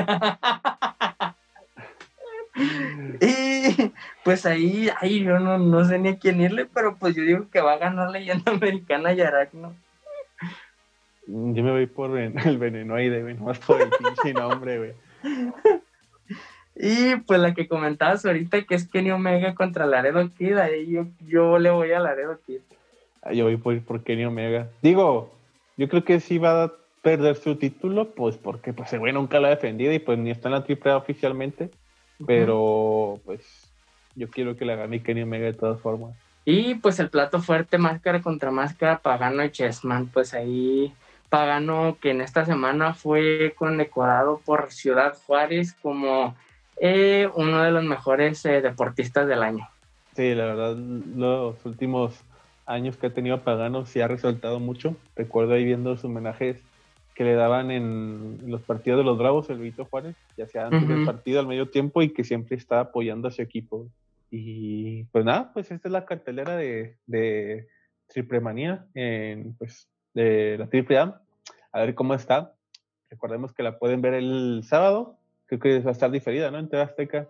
Speaker 2: y pues ahí, ahí yo no, no sé ni a quién irle, pero pues yo digo que va a ganar leyenda americana y Aracno.
Speaker 1: Yo me voy por el venenoide, güey, más por el pinche nombre, güey.
Speaker 2: Y pues la que comentabas ahorita, que es Kenny Omega contra Laredo Kid, ahí yo, yo le voy a Laredo Kid.
Speaker 1: Ah, yo voy por, por Kenny Omega. Digo, yo creo que sí va a perder su título, pues porque pues el güey nunca lo ha defendido y pues ni está en la triple oficialmente. Pero pues yo quiero que la gane Kenny Omega de todas formas.
Speaker 2: Y pues el plato fuerte, máscara contra máscara, Pagano y Chessman, pues ahí Pagano que en esta semana fue condecorado por Ciudad Juárez como eh, uno de los mejores eh, deportistas del año.
Speaker 1: Sí, la verdad, los últimos años que ha tenido Pagano sí ha resaltado mucho. Recuerdo ahí viendo los homenajes que le daban en los partidos de los Bravos, el Vito Juárez, ya sea antes del partido, al medio tiempo, y que siempre está apoyando a su equipo. Y pues nada, pues esta es la cartelera de, de Triple Manía en, pues, de la Triple A. Ver cómo está. Recordemos que la pueden ver el sábado. Creo que va a estar diferida, ¿no? En TV Azteca.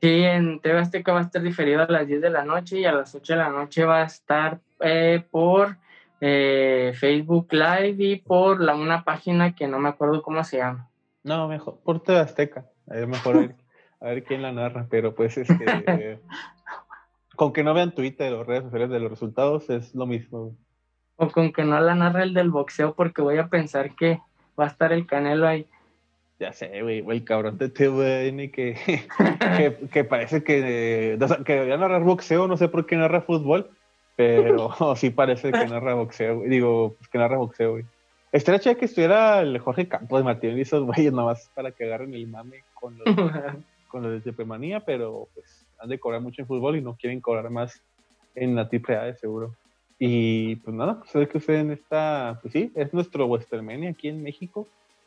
Speaker 2: Sí, en TV Azteca va a estar diferida a las 10 de la noche y a las 8 de la noche va a estar eh, por eh, Facebook Live y por la, una página que no me acuerdo cómo se llama.
Speaker 1: No, mejor por TV Azteca. A ver, mejor a ver, quién la narra, pero pues es que con que no vean Twitter o redes sociales de los resultados es lo mismo.
Speaker 2: O con que no la narre el del boxeo porque voy a pensar que va a estar el Canelo ahí.
Speaker 1: Ya sé, güey, el cabrón de TVN que, que, que, parece que, que debería narrar boxeo, no sé por qué narra fútbol, pero sí parece que narra boxeo, Digo, pues que narra boxeo, güey. Estaría chido que estuviera el Jorge Campos de Martín y esos güeyes nomás para que agarren el mame con los, con los de Tepemanía, pero pues han de cobrar mucho en fútbol y no quieren cobrar más en la triple de seguro. Y pues nada, pues que ustedes en esta, pues sí, es nuestro Westermania aquí en México,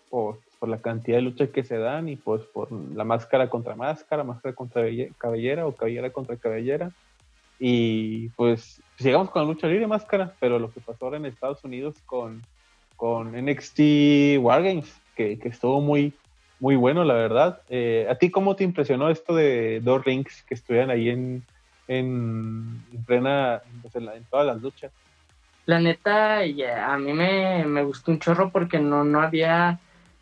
Speaker 1: por, por la cantidad de luchas que se dan y pues por la máscara contra máscara, máscara contra cabellera o cabellera contra cabellera. Y pues llegamos con la lucha libre máscara, pero lo que pasó ahora en Estados Unidos con, con NXT Wargames, que, que estuvo muy, muy bueno, la verdad. Eh, ¿A ti cómo te impresionó esto de dos rings que estuvieran ahí en, en, plena, pues, en, todas las luchas.
Speaker 2: La neta, a mí me, gustó un chorro porque no, no había,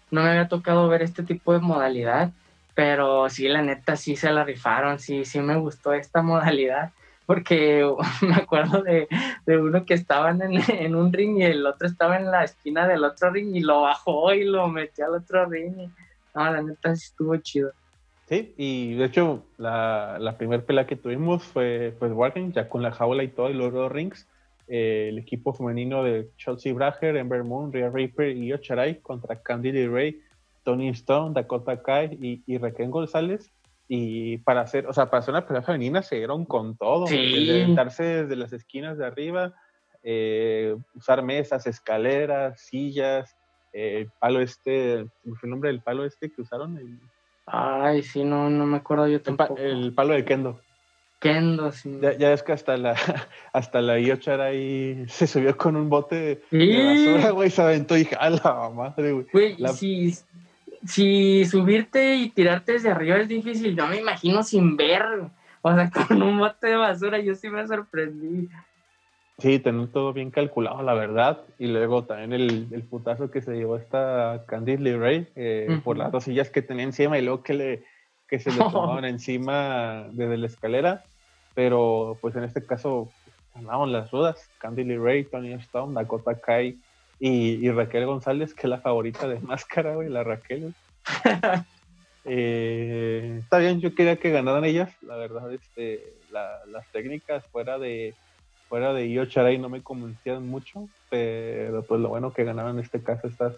Speaker 2: no me había tocado ver este tipo de modalidad, pero sí, la neta, sí se la rifaron, sí, sí me gustó esta modalidad, porque me acuerdo de, uno que estaban en, en, un ring y el otro estaba en la esquina del otro ring y lo bajó y lo metió al otro ring. no, la neta sí estuvo chido.
Speaker 1: Sí, y de hecho la, la primera pelea que tuvimos fue pues Wargames, ya con la jaula y todo, y los dos rings. Eh, el equipo femenino de Chelsea Brager, Ember Moon, Rhea Reaper y Ocharay contra Candy Ray, Tony Stone, Dakota Kai y, y Raquel González. Y para hacer, o sea, para hacer una pelea femenina se dieron con todo. Sí. desde las esquinas de arriba, eh, usar mesas, escaleras, sillas, el palo este, ¿cómo fue el nombre del palo este que usaron? El,
Speaker 2: Ay, sí, no, no me acuerdo yo tampoco.
Speaker 1: El, palo de Kendo.
Speaker 2: Kendo, sí.
Speaker 1: Ya, ya es que hasta la, hasta la Yochara ahí se subió con un bote de basura, güey, se aventó y jala, madre, güey.
Speaker 2: Güey, si, si subirte y tirarte desde arriba es difícil, yo me imagino sin ver, o sea, con un bote de basura, yo sí me sorprendí.
Speaker 1: Sí, tener todo bien calculado, la verdad. Y luego también el, el putazo que se llevó esta Candice Ray eh, por las dos sillas que tenía encima y luego que, le, que se le tomaban encima desde la escalera. Pero pues en este caso ganaron las rudas. Candice Ray, Tony Stone, Dakota Kai y, y, Raquel González, que es la favorita de Máscara, güey, la Raquel. eh, está bien, yo quería que ganaran ellas. La verdad, este, las técnicas fuera de fuera de Io Charay no me convencían mucho, pero pues lo bueno que ganaron en este caso estas,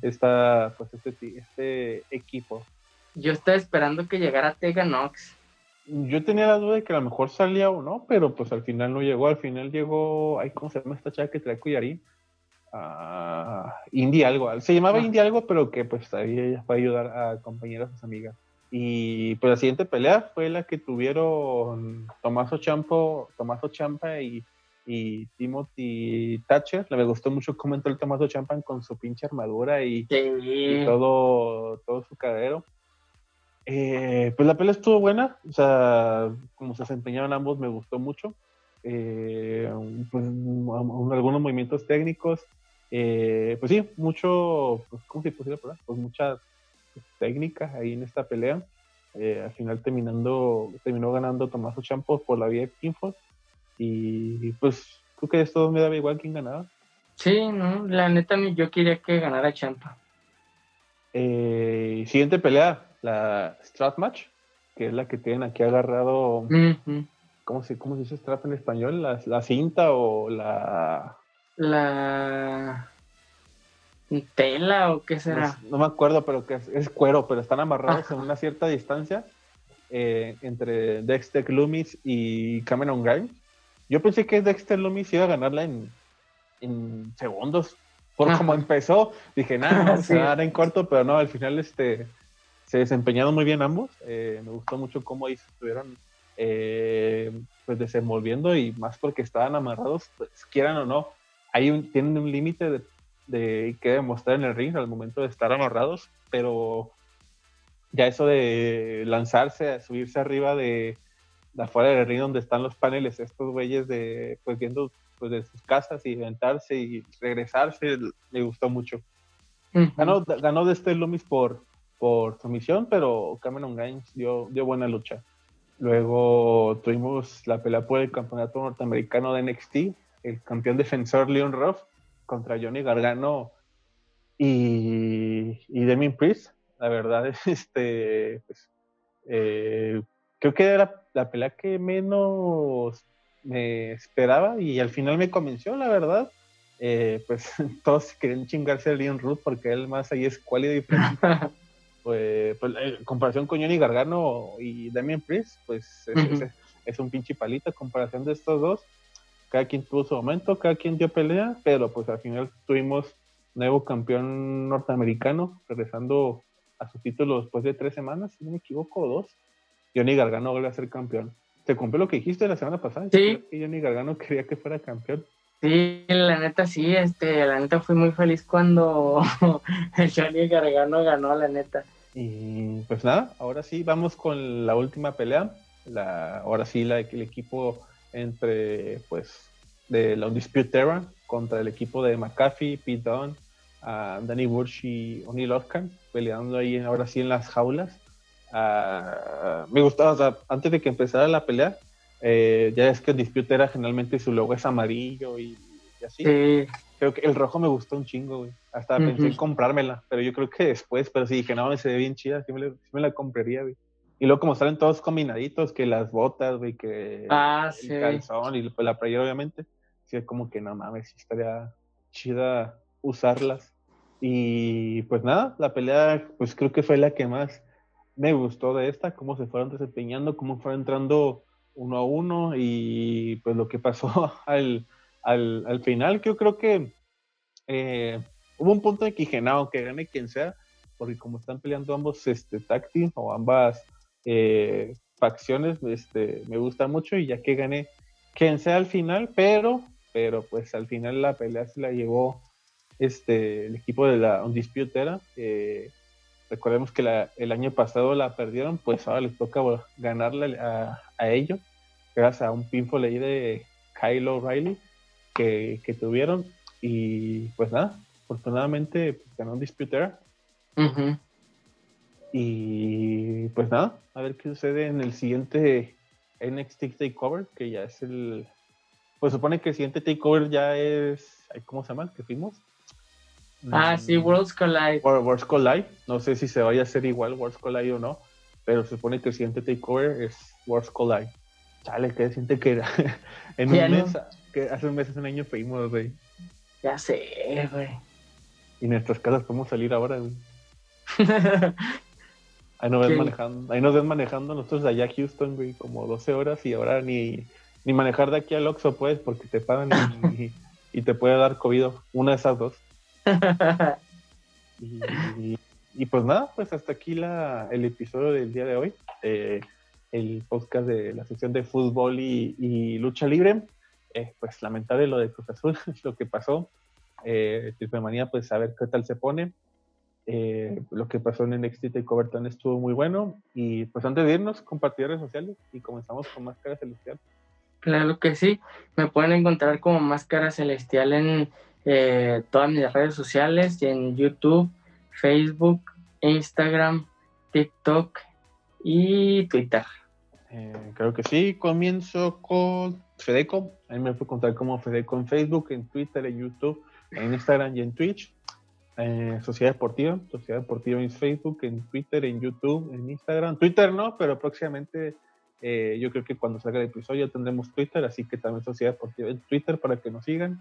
Speaker 1: esta, pues este, este equipo.
Speaker 2: Yo estaba esperando que llegara Tegan Nox.
Speaker 1: Yo tenía la duda de que a lo mejor salía o no, pero pues al final no llegó. Al final llegó, ay, ¿cómo se llama esta chava que trae Cuyarín? Uh, Indy algo. Se llamaba ah. Indy algo, pero que pues ahí ella fue a ayudar a compañeras, a sus amigas. Y pues la siguiente pelea fue la que tuvieron Tomaso Champo, Tomaso Champa y, y Timothy Thatcher. Me gustó mucho cómo entró el Tomaso Champa con su pinche armadura y, todo, todo su cadero. Eh, pues la pelea estuvo buena, o sea, como se desempeñaron ambos me gustó mucho. Eh, pues, algunos movimientos técnicos, eh, pues sí, mucho, pues, ¿cómo se decir? Pues muchas técnica ahí en esta pelea. Eh, al final terminando, terminó ganando Tomaso Champo por la vía de Pinfos. Y pues creo que esto me daba igual quién ganaba.
Speaker 2: Sí, no, la neta yo quería que ganara Champa.
Speaker 1: Eh, siguiente pelea, la Strat Match, que es la que tienen aquí agarrado. ¿cómo, se, ¿Cómo se dice strap en español? ¿La, la cinta o la.
Speaker 2: La tela o qué será?
Speaker 1: No, me acuerdo, pero que es, cuero, pero están amarrados en una cierta distancia eh, entre Dexter Loomis y Cameron Grimes. Yo pensé que Dexter Loomis iba a ganarla en, segundos. Por como empezó, dije, nada, se va a dar en corto, pero no, al final este, se desempeñaron muy bien ambos. Eh, me gustó mucho cómo ahí estuvieron eh, pues desenvolviendo y más porque estaban amarrados, pues, quieran o no, hay un, tienen un límite de de qué demostrar en el ring al momento de estar amarrados, pero ya eso de lanzarse, subirse arriba de, afuera del ring donde están los paneles, estos güeyes de pues viendo pues de sus casas y inventarse y regresarse, le gustó mucho. ganó, ganó de este Loomis por, por sumisión, pero Cameron Grimes dio, dio buena lucha. Luego tuvimos la pelea por el campeonato norteamericano de NXT, el campeón defensor Leon Ruff contra Johnny Gargano y, y Demi Priest. La verdad, este, pues, eh, creo que era la pelea que menos me esperaba y al final me convenció, la verdad. Eh, pues todos querían chingarse a Leon Ruth porque él más ahí es cuál y pues, pues, en comparación con Johnny Gargano y Damien Priest, pues es, un pinche palito comparación de estos dos. Cada quien tuvo su momento, cada quien dio pelea, pero pues al final tuvimos nuevo campeón norteamericano regresando a su título después de tres semanas, si no me equivoco, dos. Johnny Gargano vuelve a ser campeón. ¿Te cumplió lo que dijiste la semana pasada?
Speaker 2: Sí.
Speaker 1: Que Johnny Gargano quería que fuera campeón.
Speaker 2: Sí, la neta sí, este, la neta fui muy feliz cuando Johnny Gargano ganó, la neta.
Speaker 1: Y pues nada, ahora sí, vamos con la última pelea. La, ahora sí, la, el equipo entre, pues, de la Undisputed Era contra el equipo de McAfee, Pete Dunne, uh, Danny Burch y O'Neill Oscar, peleando ahí ahora sí en las jaulas. Uh, me gustaba, o sea, antes de que empezara la pelea, eh, ya es que el Dispute era generalmente su logo es amarillo y, así. Creo que el rojo me gustó un chingo, güey. Hasta pensé en comprármela, pero yo creo que después, pero sí dije, no, se ve bien chida, sí me, la compraría, güey. Y luego como salen todos combinaditos, que las botas, güey, que
Speaker 2: ah,
Speaker 1: el calzón y la playera, obviamente, sí es como que no mames, estaría chida usarlas. Y pues nada, la pelea, pues creo que fue la que más me gustó de esta, cómo se fueron desempeñando, cómo fueron entrando uno a uno y pues lo que pasó al, al, al final, yo creo que eh, hubo un punto de que dije, no, que gane quien sea, porque como están peleando ambos este, tag o ambas eh, facciones, este, me gusta mucho y ya que gané quien sea al final, pero, pero pues al final la pelea se la llevó este, el equipo de la Undisputed eh, recordemos que la, el año pasado la perdieron, pues ahora les toca ganarle a, ellos, gracias a un pinfall ahí de Kyle O'Reilly que, que, tuvieron. Y pues nada, afortunadamente pues, ganó un disputer. Y pues nada, a ver qué sucede en el siguiente NXT Takeover, que ya es el. Pues supone que el siguiente Takeover ya es. ¿Cómo se llama? que fuimos?
Speaker 2: Ah, sí, Worlds Collide.
Speaker 1: Worlds Collide. No sé si se vaya a hacer igual Worlds Collide o no, pero se supone que el siguiente takeover es Worlds Collide. Chale, que siente que era en un mes, que hace un mes, hace un año fuimos, güey.
Speaker 2: Ya sé, güey.
Speaker 1: Y nuestras casas podemos salir ahora, güey. ahí nos ven manejando, ahí nos ven manejando nosotros de allá a Houston, güey, como 12 horas y ahora ni, ni manejar de aquí al Oxxo puedes porque te pagan y, y, te puede dar COVID, una de esas dos. y, pues nada, pues hasta aquí la, el episodio del día de hoy. Eh, el podcast de la sección de fútbol y, lucha libre. Eh, pues lamentable lo de Cruz Azul, lo que pasó. Eh, manía, pues a ver qué tal se pone. Eh, lo que pasó en NXT y Coverton estuvo muy bueno. Y pues antes de irnos, compartir redes sociales y comenzamos con Máscara Celestial.
Speaker 2: Claro que sí. Me pueden encontrar como Máscara Celestial en eh, todas mis redes sociales, en YouTube, Facebook, Instagram, TikTok y Twitter.
Speaker 1: Eh, creo que sí. Comienzo con Fedeco. A mí me puede contar como Fedeco en Facebook, en Twitter, en YouTube, en Instagram y en Twitch. Eh, Sociedad Deportiva, Sociedad Deportiva en Facebook, en Twitter, en YouTube, en Instagram. Twitter no, pero próximamente yo creo que cuando salga el episodio tendremos Twitter, así que también Sociedad Deportiva en Twitter para que nos sigan.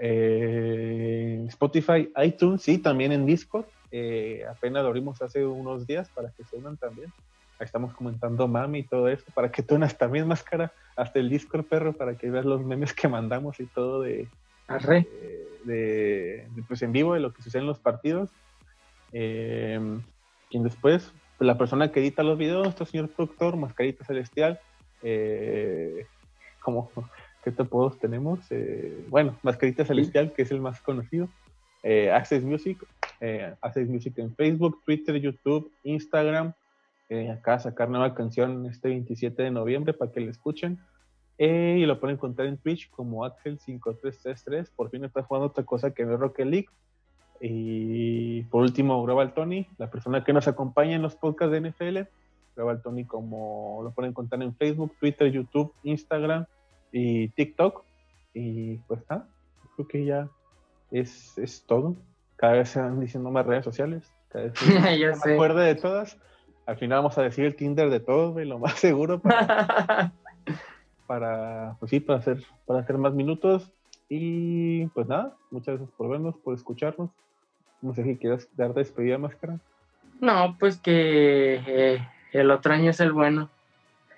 Speaker 1: Eh, Spotify, iTunes, sí, también en Discord. Eh, apenas lo abrimos hace unos días para que se unan también. Ahí estamos comentando mami y todo eso, para que tú unas también máscara hasta el Discord, perro, para que veas los memes que mandamos y todo de, de, pues en vivo de lo que sucede en los partidos. Eh, quien después, la persona que edita los videos, nuestro señor productor, Mascarita Celestial, eh, como ¿Qué todos tenemos? Eh, bueno, Mascarita Celestial, que es el más conocido. Eh, Access Music, eh, Access Music en Facebook, Twitter, YouTube, Instagram. Eh, acá sacar nueva canción este 27 de noviembre para que la escuchen. Y lo pueden encontrar en Twitch como Axel5333. Por fin está jugando otra cosa que no es Rocket League. Y por último, Global Tony, la persona que nos acompaña en los podcasts de NFL. Global Tony, como lo pueden encontrar en Facebook, Twitter, YouTube, Instagram y TikTok. Y pues nada, creo que ya es, es todo. Cada vez se van diciendo más redes sociales. Yo me acuerdo de todas. Al final vamos a decir el Tinder de todos, lo más seguro para, para, pues sí, para hacer, para hacer más minutos. Y pues nada, muchas gracias por vernos, por escucharnos. No sé si quieres dar despedida, Máscara.
Speaker 2: No, pues que eh, el otro año es el bueno.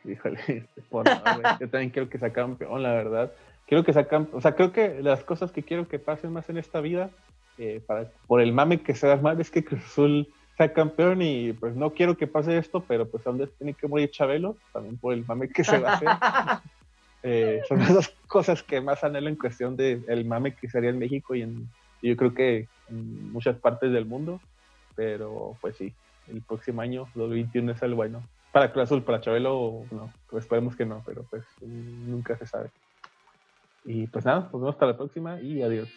Speaker 1: Híjole, por yo también quiero que sea campeón, la verdad. Quiero que sea campeón, o sea, creo que las cosas que quiero que pasen más en esta vida, eh, para, por el mame que se da mal, es que Cruz Azul sea campeón y pues no quiero que pase esto, pero pues donde tiene que morir Chabelo, también por el mame que se va a hacer. Eh, son las dos cosas que más anhelo en cuestión del el mame que sería en México y en, yo creo que en muchas partes del mundo, pero pues sí, el próximo año, 2021 es el bueno. Para Cruz Azul, para Chabelo, no, pues esperemos que no, pero pues nunca se sabe. Y pues nada, nos vemos hasta la próxima y adiós.